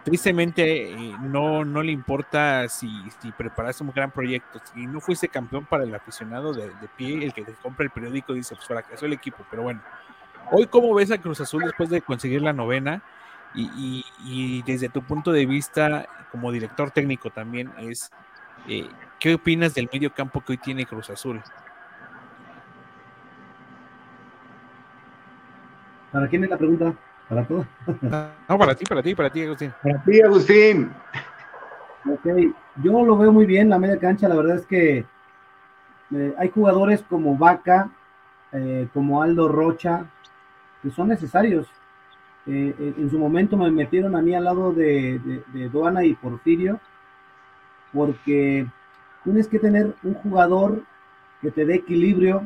C: tristemente eh, no, no le importa si, si preparaste un gran proyecto, si no fuiste campeón para el aficionado de, pie, el que te compra el periódico dice, pues fracasó el equipo, pero bueno, hoy cómo ves a Cruz Azul después de conseguir la novena y, desde tu punto de vista como director técnico también es, eh, ¿qué opinas del medio campo que hoy tiene Cruz Azul?
D: ¿Para quién es la pregunta? Para todos.
C: No, para ti, para ti, para ti, Agustín.
A: Para ti, Agustín.
D: Ok, yo lo veo muy bien, la media cancha, la verdad es que eh, hay jugadores como Vaca, eh, como Aldo Rocha, que son necesarios. Eh, en su momento me metieron a mí al lado de, de, de Duana y Porfirio, porque tienes que tener un jugador que te dé equilibrio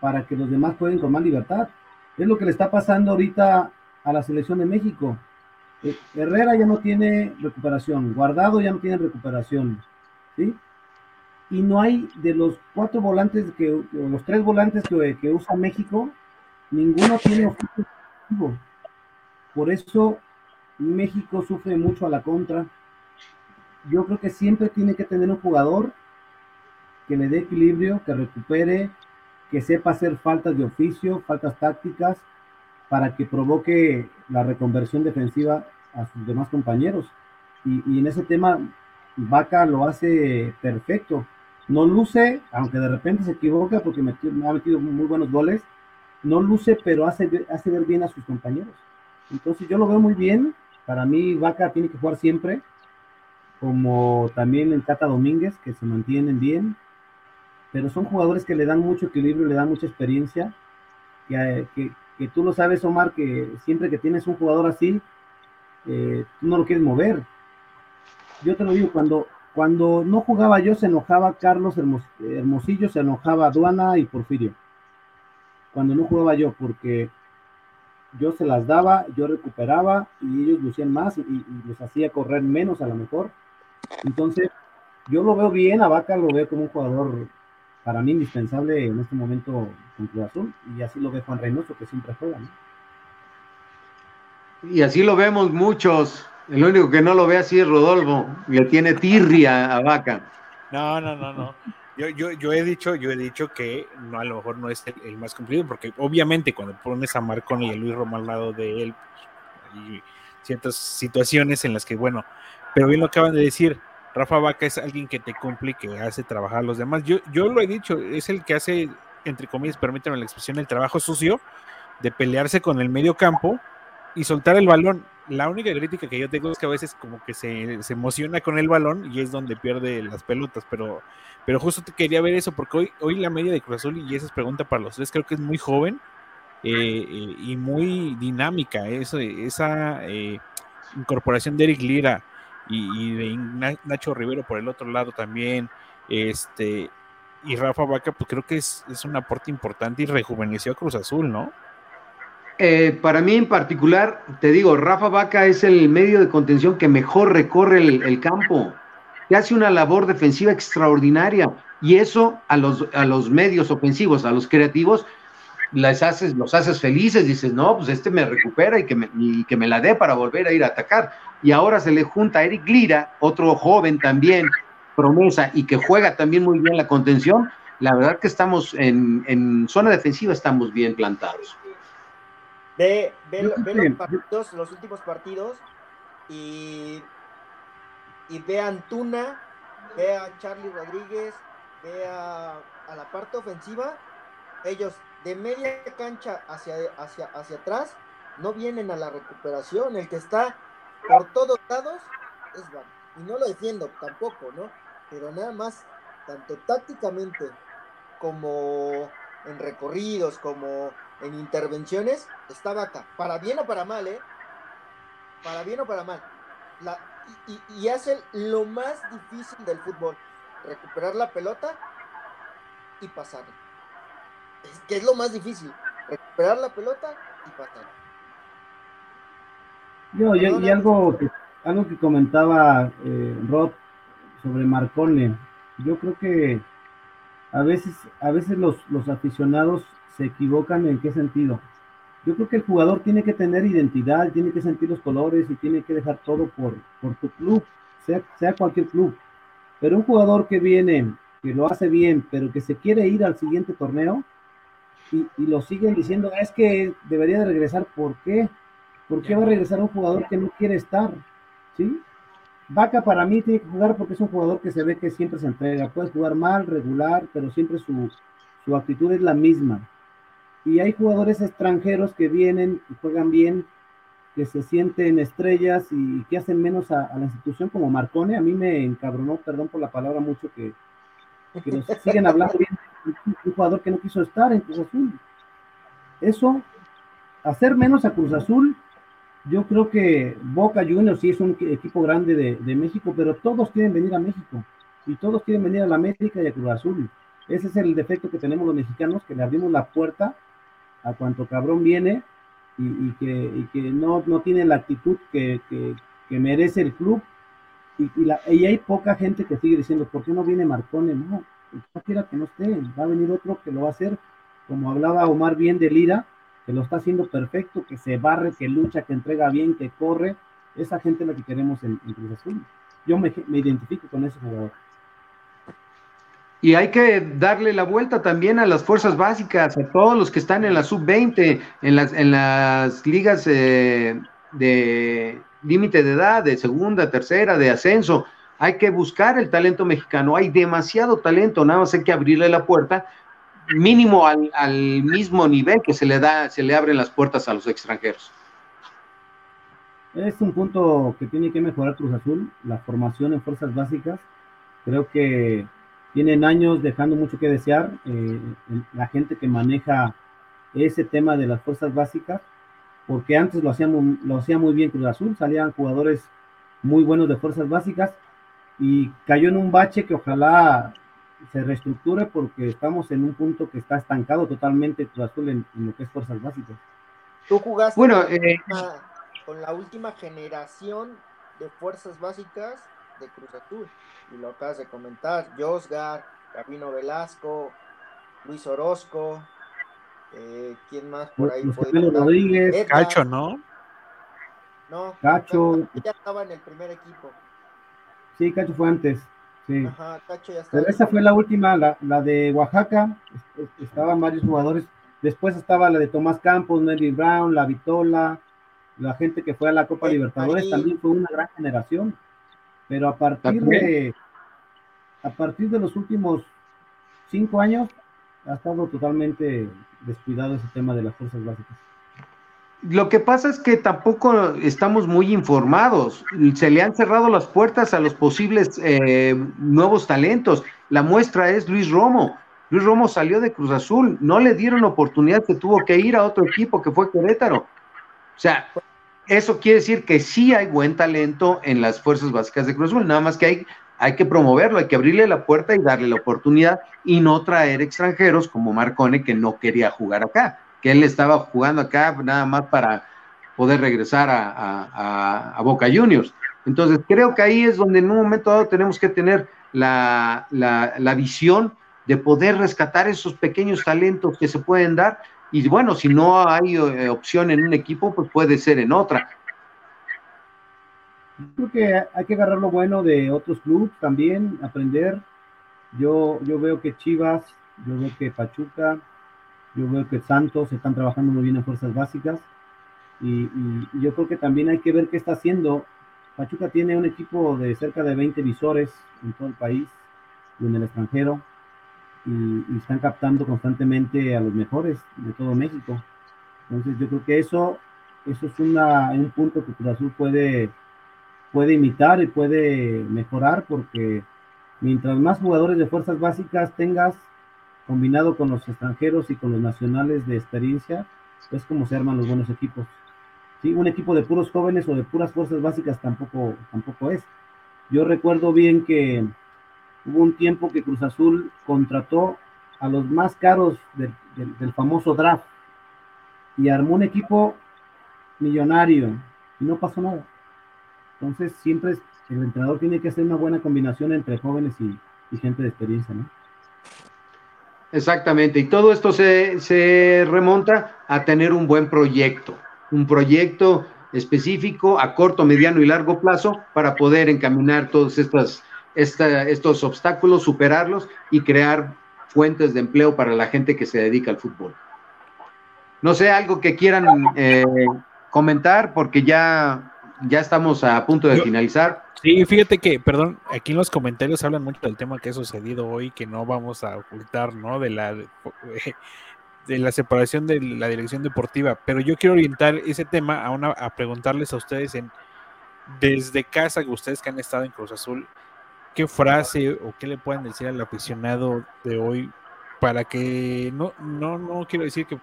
D: para que los demás jueguen con más libertad. Es lo que le está pasando ahorita a la selección de México. Eh, Herrera ya no tiene recuperación, Guardado ya no tiene recuperación. Y no hay de los cuatro volantes, que, los tres volantes que, usa México, ninguno tiene objetivo. Por eso México sufre mucho a la contra. Yo creo que siempre tiene que tener un jugador que le dé equilibrio, que recupere, que sepa hacer faltas de oficio, faltas tácticas, para que provoque la reconversión defensiva a sus demás compañeros. Y, en ese tema, Vaca lo hace perfecto. No luce, aunque de repente se equivoca porque me ha metido muy buenos goles, no luce, pero hace, hace ver bien a sus compañeros. Entonces yo lo veo muy bien. Para mí, Vaca tiene que jugar siempre, como también el Tata Domínguez, que se mantienen bien. Pero son jugadores que le dan mucho equilibrio, le dan mucha experiencia. Que, que, que tú lo sabes, Omar, que siempre que tienes un jugador así, eh, no lo quieres mover. Yo te lo digo, cuando, cuando no jugaba yo, se enojaba Carlos Hermosillo, se enojaba Aduana y Porfirio. Cuando no jugaba yo, porque yo se las daba, yo recuperaba y ellos lucían más y, y, los hacía correr menos a lo mejor. Entonces, yo lo veo bien, a Vaca lo veo como un jugador para mí indispensable en este momento con Cruz Azul y así lo ve Juan Reynoso que siempre juega.
A: Y así lo vemos muchos. El único que no lo ve así es Rodolfo, le tiene tirria a Vaca.
C: No, no, no, no. Yo, yo, yo, he dicho, yo he dicho que no, a lo mejor no es el, más cumplido, porque obviamente cuando pones a Marconi y a Luis Romo al lado de él, hay ciertas situaciones en las que, bueno, pero bien lo acaban de decir, Rafa Vaca es alguien que te cumple y que hace trabajar a los demás. Yo, yo lo he dicho, es el que hace, entre comillas, permítanme la expresión, el trabajo sucio de pelearse con el medio campo y soltar el balón. La única crítica que yo tengo es que a veces como que se, se, emociona con el balón y es donde pierde las pelotas, pero, pero justo te quería ver eso, porque hoy, hoy la media de Cruz Azul, y esa es pregunta para los tres, creo que es muy joven eh, eh, y muy dinámica, eso, esa eh, incorporación de Eric Lira y, y, de Nacho Rivero por el otro lado también, este, y Rafa Vaca, pues creo que es, es un aporte importante y rejuveneció a Cruz Azul, ¿no?
A: Eh, para mí en particular, te digo, Rafa Vaca es el medio de contención que mejor recorre el, campo, que hace una labor defensiva extraordinaria y eso a los, a los medios ofensivos, a los creativos, les haces, los haces felices, dices, no, pues este me recupera y que me, y que me la dé para volver a ir a atacar. Y ahora se le junta a Eric Lira, otro joven también, promesa, y que juega también muy bien la contención. La verdad que estamos en, en zona defensiva, estamos bien plantados.
B: Ve, ve, ve los, partidos, los últimos partidos y, y ve a Antuna, ve a Charlie Rodríguez, ve a, a, la parte ofensiva. Ellos de media cancha hacia, hacia, hacia atrás no vienen a la recuperación. El que está por todos lados es Van. Y no lo defiendo tampoco, ¿no? Pero nada más, tanto tácticamente como en recorridos, como en intervenciones, estaba acá. Para bien o para mal, ¿eh? Para bien o para mal. Y, hace lo más difícil del fútbol. Recuperar la pelota y pasarla. Es, que es lo más difícil. Recuperar la pelota y pasarla.
D: Yo y algo que, algo que comentaba eh, Rod sobre Marcone. Yo creo que a veces, a veces los, los aficionados se equivocan en qué sentido. Yo creo que el jugador tiene que tener identidad, tiene que sentir los colores y tiene que dejar todo por, por tu club, sea, sea cualquier club. Pero un jugador que viene, que lo hace bien, pero que se quiere ir al siguiente torneo y, y lo siguen diciendo, es que debería de regresar, ¿por qué? ¿Por qué va a regresar un jugador que no quiere estar? ¿Sí? Vaca para mí tiene que jugar porque es un jugador que se ve que siempre se entrega. Puede jugar mal, regular, pero siempre su, su actitud es la misma. Y hay jugadores extranjeros que vienen y juegan bien, que se sienten estrellas y que hacen menos a, a la institución como Marcone. A mí me encabronó, perdón por la palabra, mucho que, que nos (laughs) siguen hablando bien de un jugador que no quiso estar en Cruz Azul. Eso, hacer menos a Cruz Azul, yo creo que Boca Juniors sí es un equipo grande de, de México, pero todos quieren venir a México y todos quieren venir a la América y a Cruz Azul. Ese es el defecto que tenemos los mexicanos, que le abrimos la puerta a cuanto cabrón viene y, y, que, y que, no, no tiene la actitud que, que, que merece el club. Y, la, y, hay poca gente que sigue diciendo, ¿por qué no viene Marcone? No, no quiera que no esté, va a venir otro que lo va a hacer, como hablaba Omar bien de Lira, que lo está haciendo perfecto, que se barre, que lucha, que entrega bien, que corre. Esa gente es la que queremos en, en Cruz Azul. Yo me, identifico con ese jugador.
A: Y hay que darle la vuelta también a las fuerzas básicas, a todos los que están en la sub-20, en las, en las ligas eh, de límite de edad, de segunda, tercera, de ascenso. Hay que buscar el talento mexicano. Hay demasiado talento, nada más hay que abrirle la puerta, mínimo al, al mismo nivel que se le da, se le abren las puertas a los extranjeros.
D: Es un punto que tiene que mejorar Cruz Azul, la formación en fuerzas básicas. Creo que tienen años dejando mucho que desear. Eh, la gente que maneja ese tema de las fuerzas básicas, porque antes lo hacía, lo hacía muy bien Cruz Azul, salían jugadores muy buenos de fuerzas básicas y cayó en un bache que ojalá se reestructure porque estamos en un punto que está estancado totalmente Cruz Azul en, lo que es fuerzas básicas.
B: Tú jugaste
A: bueno,
B: con,
A: eh,
B: la, con la última generación de fuerzas básicas de Cruz Azul y lo acabas de comentar, Josgar, Gabino Velasco, Luis Orozco, eh, ¿quién más por ahí? Estar?
D: Rodríguez,
B: Edgar,
C: Cacho, ¿no?
B: No,
D: Cacho.
B: ya estaba en el primer equipo.
D: sí, Cacho fue antes. Sí.
B: Ajá, Cacho ya.
D: Pero esa fue la última, la, la de Oaxaca, est- estaban varios jugadores. Después estaba la de Tomás Campos, Nelly Brown, la Vitola, la gente que fue a la Copa
B: El
D: Libertadores también fue una gran generación. Pero a partir de a partir de los últimos cinco años ha estado totalmente descuidado ese tema de las fuerzas básicas.
A: Lo que pasa es que tampoco estamos muy informados. Se le han cerrado las puertas a los posibles eh, nuevos talentos. La muestra es Luis Romo. Luis Romo salió de Cruz Azul, no le dieron oportunidad, se tuvo que ir a otro equipo que fue Querétaro. O sea, eso quiere decir que sí hay buen talento en las fuerzas básicas de Cruz Azul, nada más que hay, hay que promoverlo, hay que abrirle la puerta y darle la oportunidad y no traer extranjeros como Marcone que no quería jugar acá, que él estaba jugando acá nada más para poder regresar a, a- Boca Juniors. Entonces creo que ahí es donde en un momento dado tenemos que tener la, la- la visión de poder rescatar esos pequeños talentos que se pueden dar y bueno, si no hay eh, opción en un equipo, pues puede ser en otra.
D: Creo que hay que agarrar lo bueno de otros clubes también, aprender. Yo, yo veo que Chivas, yo veo que Pachuca, yo veo que Santos están trabajando muy bien en fuerzas básicas. Y, yo creo que también hay que ver qué está haciendo. Pachuca tiene un equipo de cerca de 20 visores en todo el país y en el extranjero. Y, están captando constantemente a los mejores de todo México. Entonces yo creo que eso, eso es un punto que Cruz Azul puede, puede imitar y puede mejorar porque mientras más jugadores de fuerzas básicas tengas combinado con los extranjeros y con los nacionales de experiencia, es como se arman los buenos equipos. Sí, un equipo de puros jóvenes o de puras fuerzas básicas tampoco, tampoco es. Yo recuerdo bien que hubo un tiempo que Cruz Azul contrató a los más caros del, famoso draft y armó un equipo millonario y no pasó nada. Entonces, siempre el entrenador tiene que hacer una buena combinación entre jóvenes y, y gente de experiencia, ¿no?
A: Exactamente, y todo esto se, remonta a tener un buen proyecto, un proyecto específico a corto, mediano y largo plazo para poder encaminar todos estos obstáculos, superarlos y crear fuentes de empleo para la gente que se dedica al fútbol. No sé, algo que quieran eh, comentar, porque ya, ya estamos a punto de
C: Yo-
A: finalizar.
C: Sí, fíjate que, perdón, aquí en los comentarios hablan mucho del tema que ha sucedido hoy, que no vamos a ocultar, ¿no? De la (laughs) de la separación de la dirección deportiva, pero yo quiero orientar ese tema a una a preguntarles a ustedes en desde casa que ustedes que han estado en Cruz Azul, qué frase o qué le pueden decir al aficionado de hoy para que no no no quiero decir que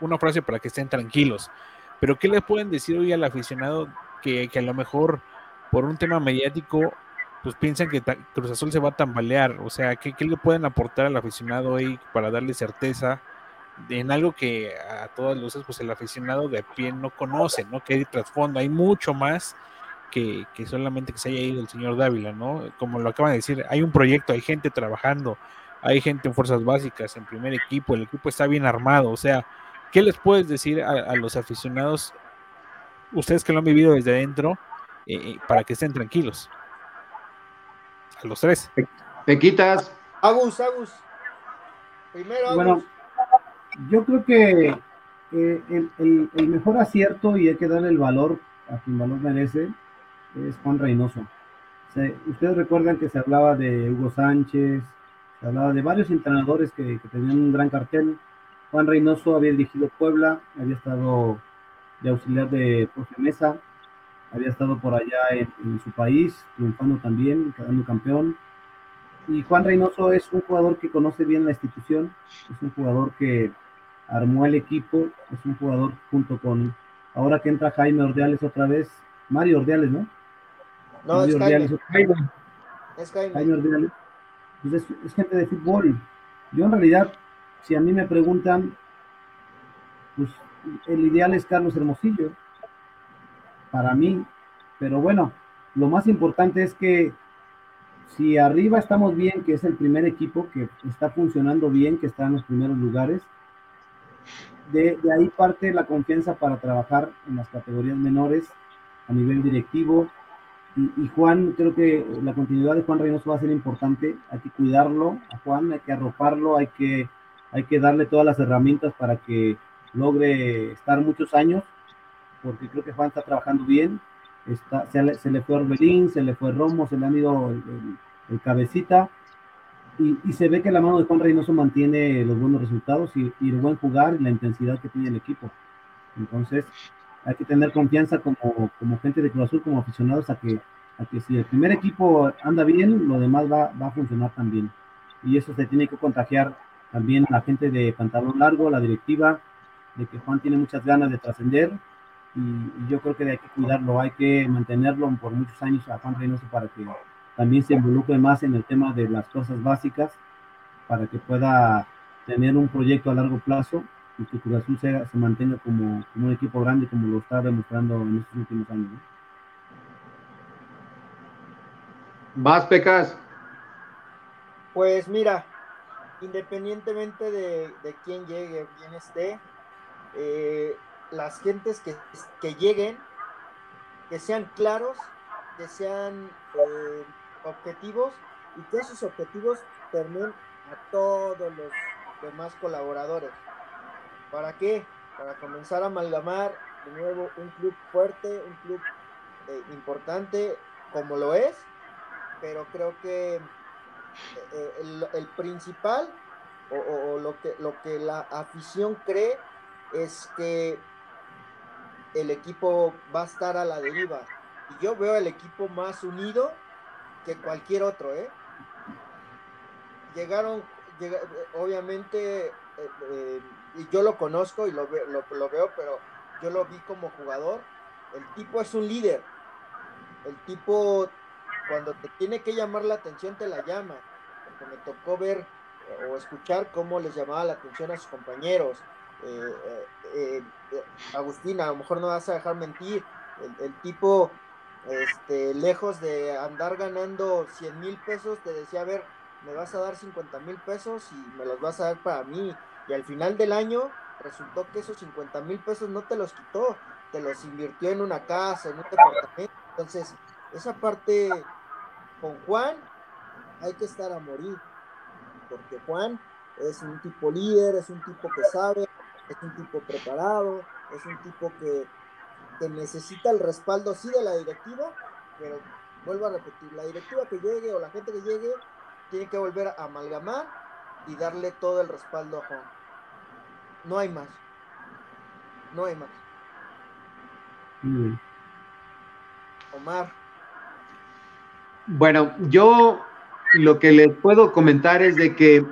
C: una frase para que estén tranquilos, pero qué le pueden decir hoy al aficionado que, a lo mejor por un tema mediático, pues piensan que Cruz Azul se va a tambalear. O sea, ¿qué, qué le pueden aportar al aficionado hoy para darle certeza en algo que a todas luces, pues el aficionado de a pie no conoce, ¿no? Que hay trasfondo, hay mucho más que, que solamente que se haya ido el señor Dávila, ¿no? Como lo acaban de decir, hay un proyecto, hay gente trabajando, hay gente en fuerzas básicas, en primer equipo, el equipo está bien armado, o sea, ¿qué les puedes decir a los aficionados, ustedes que lo han vivido desde adentro, eh, para que estén tranquilos. A los tres.
A: Pequitas,
B: Agus, Agus. Primero, Agus.
D: Bueno, yo creo que el, mejor acierto, y hay que darle el valor a quien valor merece, es Juan Reynoso. ustedes recuerdan que se hablaba de Hugo Sánchez, se hablaba de varios entrenadores que, tenían un gran cartel. Juan Reynoso había dirigido Puebla, había estado de auxiliar de profe Mesa, había estado por allá en, su país, triunfando también, quedando campeón. Y Juan Reynoso es un jugador que conoce bien la institución, es un jugador que armó el equipo, es un jugador junto con, ahora que entra Jaime Ordeales otra vez, Mario Ordeales, ¿no?
B: No, es Jaime. Es
D: Jaime. Ordeales. Pues es, gente de fútbol. Yo en realidad, si a mí me preguntan, pues el ideal es Carlos Hermosillo, para mí, pero bueno, lo más importante es que si arriba estamos bien, que es el primer equipo que está funcionando bien, que está en los primeros lugares, de, ahí parte la confianza para trabajar en las categorías menores a nivel directivo. Y, Juan, creo que la continuidad de Juan Reynoso va a ser importante. Hay que cuidarlo a Juan, hay que arroparlo, hay que, hay que darle todas las herramientas para que logre estar muchos años, porque creo que Juan está trabajando bien. Está, se, le, se le fue Orbelín, se le fue Romo, se le han ido el cabecita y, se ve que la mano de Juan Reynoso mantiene los buenos resultados y, el buen jugar y la intensidad que tiene el equipo. Entonces, hay que tener confianza como, como gente de Cruz Azul, como aficionados, a que, a que si el primer equipo anda bien, lo demás va, va a funcionar también. Y eso se tiene que contagiar también a la gente de pantalón largo, la directiva, de que Juan tiene muchas ganas de trascender y, y, yo creo que hay que cuidarlo, hay que mantenerlo por muchos años a Juan Reynoso para que también se involucre más en el tema de las cosas básicas para que pueda tener un proyecto a largo plazo y que Cruz Azul se, mantenga como, un equipo grande como lo está demostrando en estos últimos años.
A: ¿Más pecas?
B: Pues mira, independientemente de, quién llegue o quién esté, eh, las gentes que, que, lleguen, que sean claros, que sean eh, objetivos y que esos objetivos permiten a todos los demás colaboradores. ¿Para qué? Para comenzar a amalgamar de nuevo un club fuerte, un club eh, importante como lo es, pero creo que el, principal o, lo, que, lo que la afición cree es que el equipo va a estar a la deriva. Y yo veo el equipo más unido que cualquier otro, ¿eh? Llegaron, obviamente, eh, eh, y yo lo conozco y lo, lo, veo, pero yo lo vi como jugador. El tipo es un líder. El tipo, cuando te tiene que llamar la atención, te la llama. Porque me tocó ver o escuchar cómo les llamaba la atención a sus compañeros. Agustina, a lo mejor no vas a dejar mentir. el tipo este, lejos de andar ganando 100 mil pesos, te decía, a ver, me vas a dar 50 mil pesos y me los vas a dar para mí. Y al final del año resultó que esos 50 mil pesos no te los quitó, te los invirtió en una casa, en un departamento. Entonces, esa parte con Juan hay que estar a morir, porque Juan es un tipo líder, es un tipo que sabe, es un tipo preparado, es un tipo que que necesita el respaldo sí de la directiva, pero vuelvo a repetir, la directiva que llegue o la gente que llegue tiene que volver a amalgamar y darle todo el respaldo a Juan. No hay más. No hay más. Omar.
A: Bueno, yo lo que les puedo comentar es de que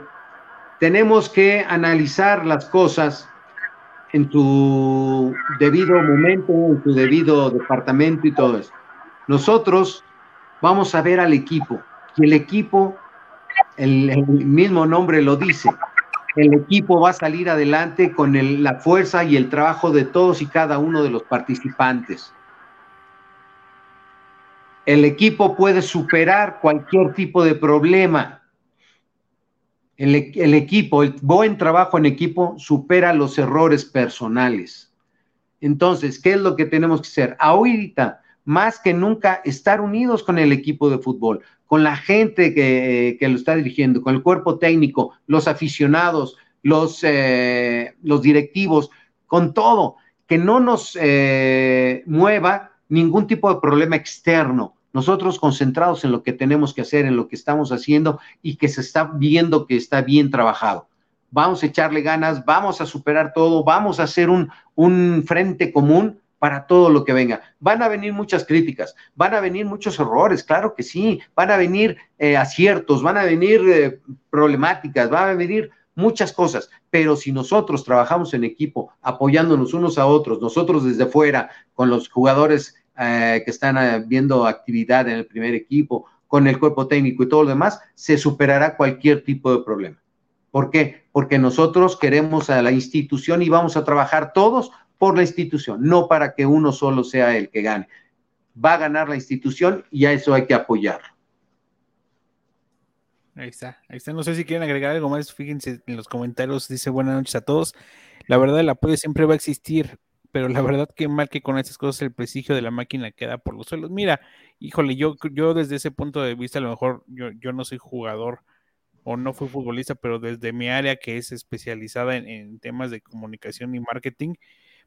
A: tenemos que analizar las cosas en tu debido momento, en tu debido departamento y todo eso. Nosotros vamos a ver al equipo y el equipo, el, mismo nombre lo dice, el equipo va a salir adelante con la fuerza y el trabajo de todos y cada uno de los participantes. El equipo puede superar cualquier tipo de problema el, equipo, el buen trabajo en equipo supera los errores personales. Entonces, ¿qué es lo que tenemos que hacer? Ahorita, más que nunca estar unidos con el equipo de fútbol, con la gente que, lo está dirigiendo, con el cuerpo técnico, los aficionados, los, eh, los directivos, con todo, que no nos eh, mueva ningún tipo de problema externo. Nosotros concentrados en lo que tenemos que hacer, en lo que estamos haciendo y que se está viendo que está bien trabajado. Vamos a echarle ganas, vamos a superar todo, vamos a hacer un, un frente común para todo lo que venga. Van a venir muchas críticas, van a venir muchos errores, claro que sí, van a venir eh, aciertos, van a venir eh, problemáticas, van a venir muchas cosas, pero si nosotros trabajamos en equipo, apoyándonos unos a otros, nosotros desde fuera, con los jugadores eh, que están viendo actividad en el primer equipo, con el cuerpo técnico y todo lo demás, se superará cualquier tipo de problema. ¿Por qué? Porque nosotros queremos a la institución y vamos a trabajar todos por la institución, no para que uno solo sea el que gane. Va a ganar la institución y a eso hay que apoyarlo.
C: Ahí está, ahí está. No sé si quieren agregar algo más. Fíjense en los comentarios, dice buenas noches a todos. La verdad, el apoyo siempre va a existir, pero la verdad que mal que con estas cosas el prestigio de la máquina queda por los suelos. Mira, híjole, yo, yo desde ese punto de vista, a lo mejor yo, yo no soy jugador o no fui futbolista, pero desde mi área que es especializada en, en temas de comunicación y marketing,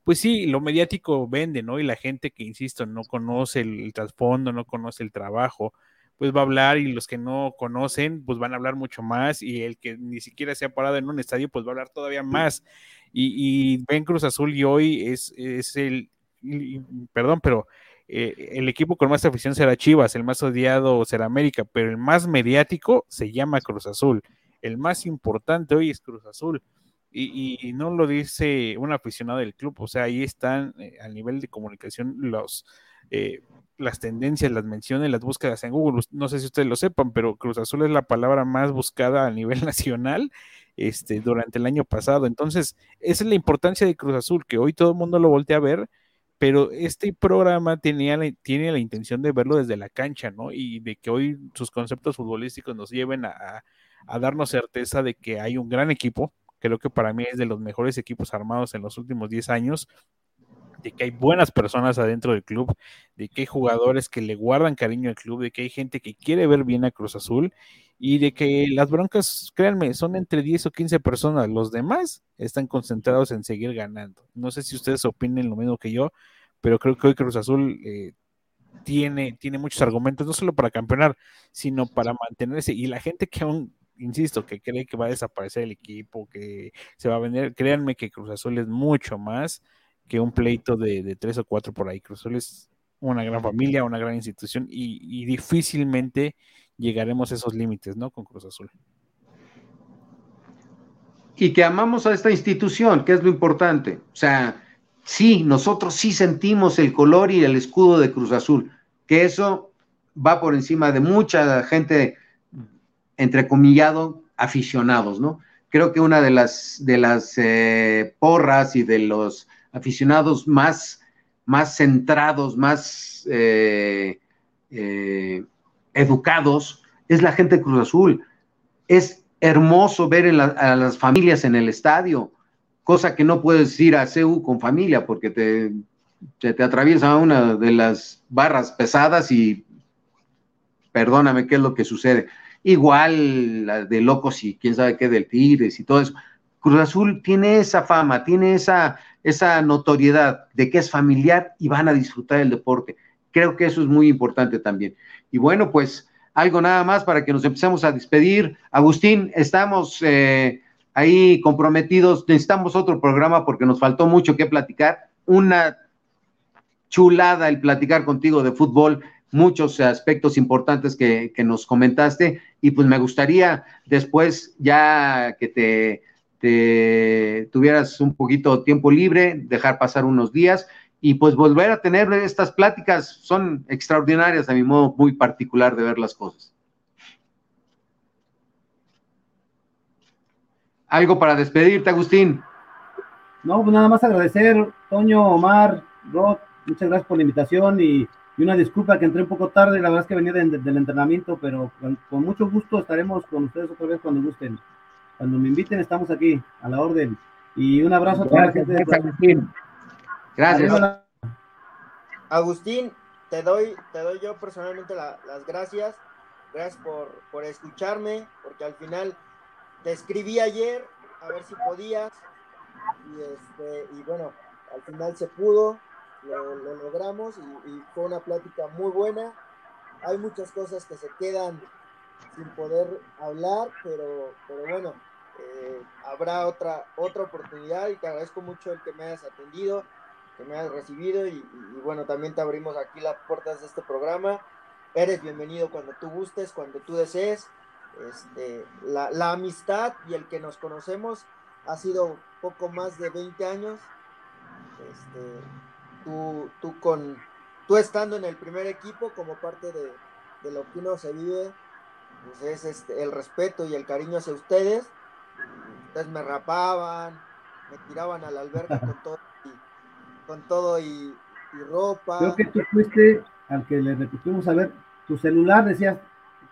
C: pues sí, lo mediático vende, ¿no? Y la gente que, insisto, no conoce el, trasfondo, no conoce el trabajo, pues va a hablar y los que no conocen, pues van a hablar mucho más y el que ni siquiera se ha parado en un estadio, pues va a hablar todavía más. Y, ven Cruz Azul y hoy es, es el, perdón, pero eh, el equipo con más afición será Chivas, el más odiado será América, pero el más mediático se llama Cruz Azul. El más importante hoy es Cruz Azul y, no lo dice un aficionado del club, o sea, ahí están eh, a nivel de comunicación los, eh, las tendencias, las menciones, las búsquedas en Google. No sé si ustedes lo sepan, pero Cruz Azul es la palabra más buscada a nivel (laughs) nacional este, durante el año pasado. Entonces, esa es la importancia de Cruz Azul, que hoy todo el mundo lo voltea a ver, pero este programa tenía tiene la intención de verlo desde la cancha, ¿no? Y de que hoy sus conceptos futbolísticos nos lleven a, a darnos certeza de que hay un gran equipo, creo que para mí es de los mejores equipos armados en los últimos 10 años, de que hay buenas personas adentro del club, de que hay jugadores que le guardan cariño al club, de que hay gente que quiere ver bien a Cruz Azul y de que las broncas, créanme, son entre 10 o 15 personas, los demás están concentrados en seguir ganando. No sé si ustedes opinen lo mismo que yo, pero creo que hoy Cruz Azul eh, tiene, tiene muchos argumentos, no solo para campeonar, sino para mantenerse. Y la gente que aún insisto, que cree que va a desaparecer el equipo, que se va a vender, créanme que Cruz Azul es mucho más que un pleito de, tres o cuatro por ahí. Cruz Azul es una gran familia, una gran institución y, difícilmente llegaremos a esos límites, ¿no? Con Cruz Azul.
A: Y que amamos a esta institución, que es lo importante. O sea, sí, nosotros sí sentimos el color y el escudo de Cruz Azul, que eso va por encima de mucha gente entrecomillado, aficionados, ¿no? Creo que una de las, de las eh, porras y de los aficionados más, más centrados, más eh, eh, educados, es la gente de Cruz Azul. Es hermoso ver a las familias en el estadio, cosa que no puedes ir a CEU con familia porque te, te, te atraviesa una de las barras pesadas y perdóname qué es lo que sucede igual la de locos y quién sabe qué del Tigres y todo eso. Cruz Azul tiene esa fama, tiene esa, esa notoriedad de que es familiar y van a disfrutar del deporte. Creo que eso es muy importante también. Y bueno, pues algo nada más para que nos empecemos a despedir. Agustín, estamos eh, ahí comprometidos, necesitamos otro programa porque nos faltó mucho que platicar. Una chulada el platicar contigo de fútbol muchos aspectos importantes que, nos comentaste y pues me gustaría después ya que te, tuvieras un poquito tiempo libre, dejar pasar unos días y pues volver a tener estas pláticas son extraordinarias a mi modo muy particular de ver las cosas. Algo para despedirte, Agustín.
D: No, pues nada más agradecer, Toño, Omar, Rod, muchas gracias por la invitación y y una disculpa que entré un poco tarde, la verdad es que venía del entrenamiento, pero con, mucho gusto estaremos con ustedes otra vez cuando gusten. Cuando me inviten, estamos aquí, a la orden. Y un abrazo a toda la gente.
B: Agustín. Gracias. Agustín, te doy, te doy yo personalmente las gracias. Gracias por, por escucharme, porque al final te escribí ayer a ver si podías. Y, este, y bueno, al final se pudo, lo, logramos y, fue una plática muy buena. Hay muchas cosas que se quedan sin poder hablar, pero, pero bueno, eh, habrá otra, otra oportunidad y te agradezco mucho el que me hayas atendido, que me hayas recibido y, bueno, también te abrimos aquí las puertas de este programa. Eres bienvenido cuando tú gustes, cuando tú desees. Este, la, la amistad y el que nos conocemos ha sido poco más de 20 años. Este, tú, tú, con, tú estando en el primer equipo como parte de, de lo que uno se vive, pues es este, el respeto y el cariño hacia ustedes. Ustedes me rapaban, me tiraban a la alberca con todo y, con todo y, ropa.
D: Creo que tú fuiste al que le repetimos a ver tu celular, decías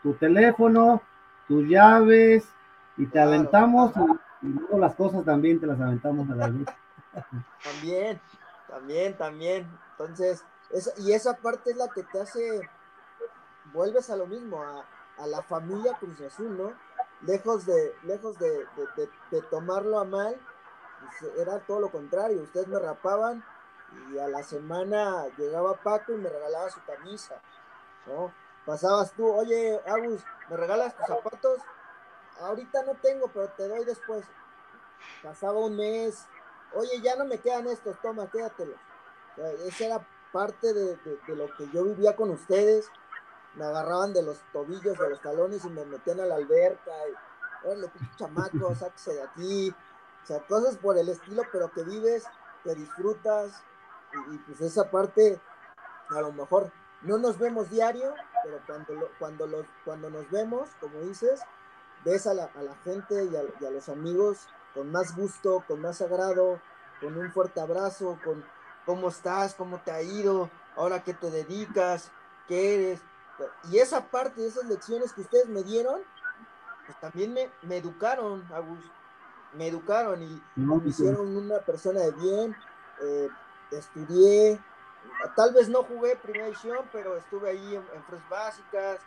D: tu teléfono, tus llaves, y te aventamos y, luego las cosas también te las aventamos a la luz. (laughs)
B: También, también, también. Entonces, y esa parte es la que te hace, vuelves a lo mismo, a, a la familia Cruz Azul, ¿no? Lejos de, lejos de, tomarlo a mal, pues, era todo lo contrario, ustedes me rapaban y a la semana llegaba Paco y me regalaba su camisa, ¿no? Pasabas tú, oye, Agus, ¿me regalas tus zapatos? Ahorita no tengo, pero te doy después. Pasaba un mes, oye, ya no me quedan estos, toma, quédatelos. esa era parte de, de, lo que yo vivía con ustedes me agarraban de los tobillos, de los talones y me metían a la alberca. Y, órale, chamaco, (laughs) sáquese de aquí. O sea, cosas por el estilo, pero que vives, que disfrutas. Y, pues esa parte, a lo mejor no nos vemos diario, pero cuando, cuando, los, cuando nos vemos, como dices, ves a la, a la gente y a, y a, los amigos con más gusto, con más agrado, con un fuerte abrazo, con cómo estás, cómo te ha ido, ahora qué te dedicas, qué eres. Y esa parte, esas lecciones que ustedes me dieron, pues también me, me educaron, Agus. Me educaron y me hicieron una persona de bien. Eh, estudié, tal vez no jugué primera edición, pero estuve ahí en, en Básicas.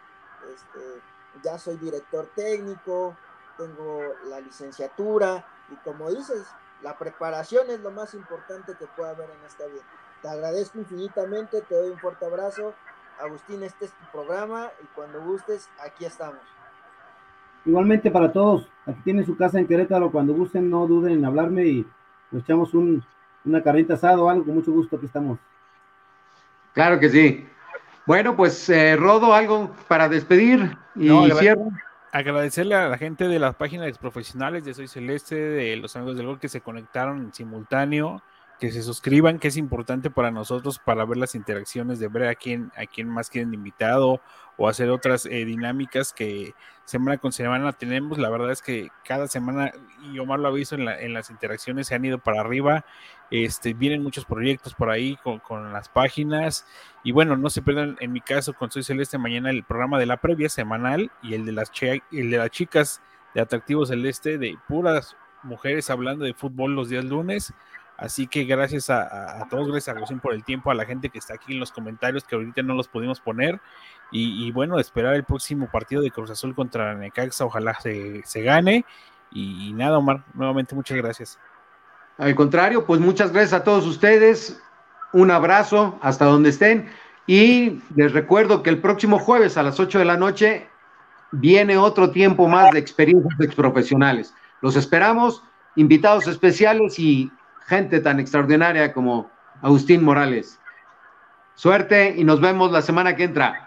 B: Este, ya soy director técnico, tengo la licenciatura y como dices, la preparación es lo más importante que pueda haber en esta vida. Te agradezco infinitamente, te doy un fuerte abrazo Agustín, este es tu programa y cuando gustes, aquí estamos.
D: Igualmente para todos, aquí tienen su casa en Querétaro, cuando gusten no duden en hablarme y nos echamos un, una carnita asada o algo, con mucho gusto aquí estamos.
A: Claro que sí. Bueno, pues eh, Rodo, algo para despedir y cierro.
C: Agradecerle a la gente de las páginas profesionales de Soy Celeste, de los amigos del gol que se conectaron en simultáneo que se suscriban, que es importante para nosotros para ver las interacciones, de ver a quién, a quién más quieren invitado o hacer otras eh, dinámicas que semana con semana tenemos. La verdad es que cada semana, y Omar lo ha visto en, en las interacciones, se han ido para arriba. Este, vienen muchos proyectos por ahí con, las páginas. Y bueno, no se pierdan, en mi caso, con Soy Celeste, mañana el programa de la previa semanal y el de las, el de las chicas de Atractivo Celeste, de puras mujeres hablando de fútbol los días lunes. Así que gracias a, todos, gracias a Rosín por el tiempo, a la gente que está aquí en los comentarios, que ahorita no los pudimos poner. Y, bueno, esperar el próximo partido de Cruz Azul contra Necaxa, ojalá se, gane. Y, nada, Omar, nuevamente muchas gracias.
A: Al contrario, pues muchas gracias a todos ustedes. Un abrazo hasta donde estén. Y les recuerdo que el próximo jueves a las 8 de la noche viene otro tiempo más de experiencias profesionales. Los esperamos, invitados especiales y gente tan extraordinaria como Agustín Morales. Suerte y nos vemos la semana que entra.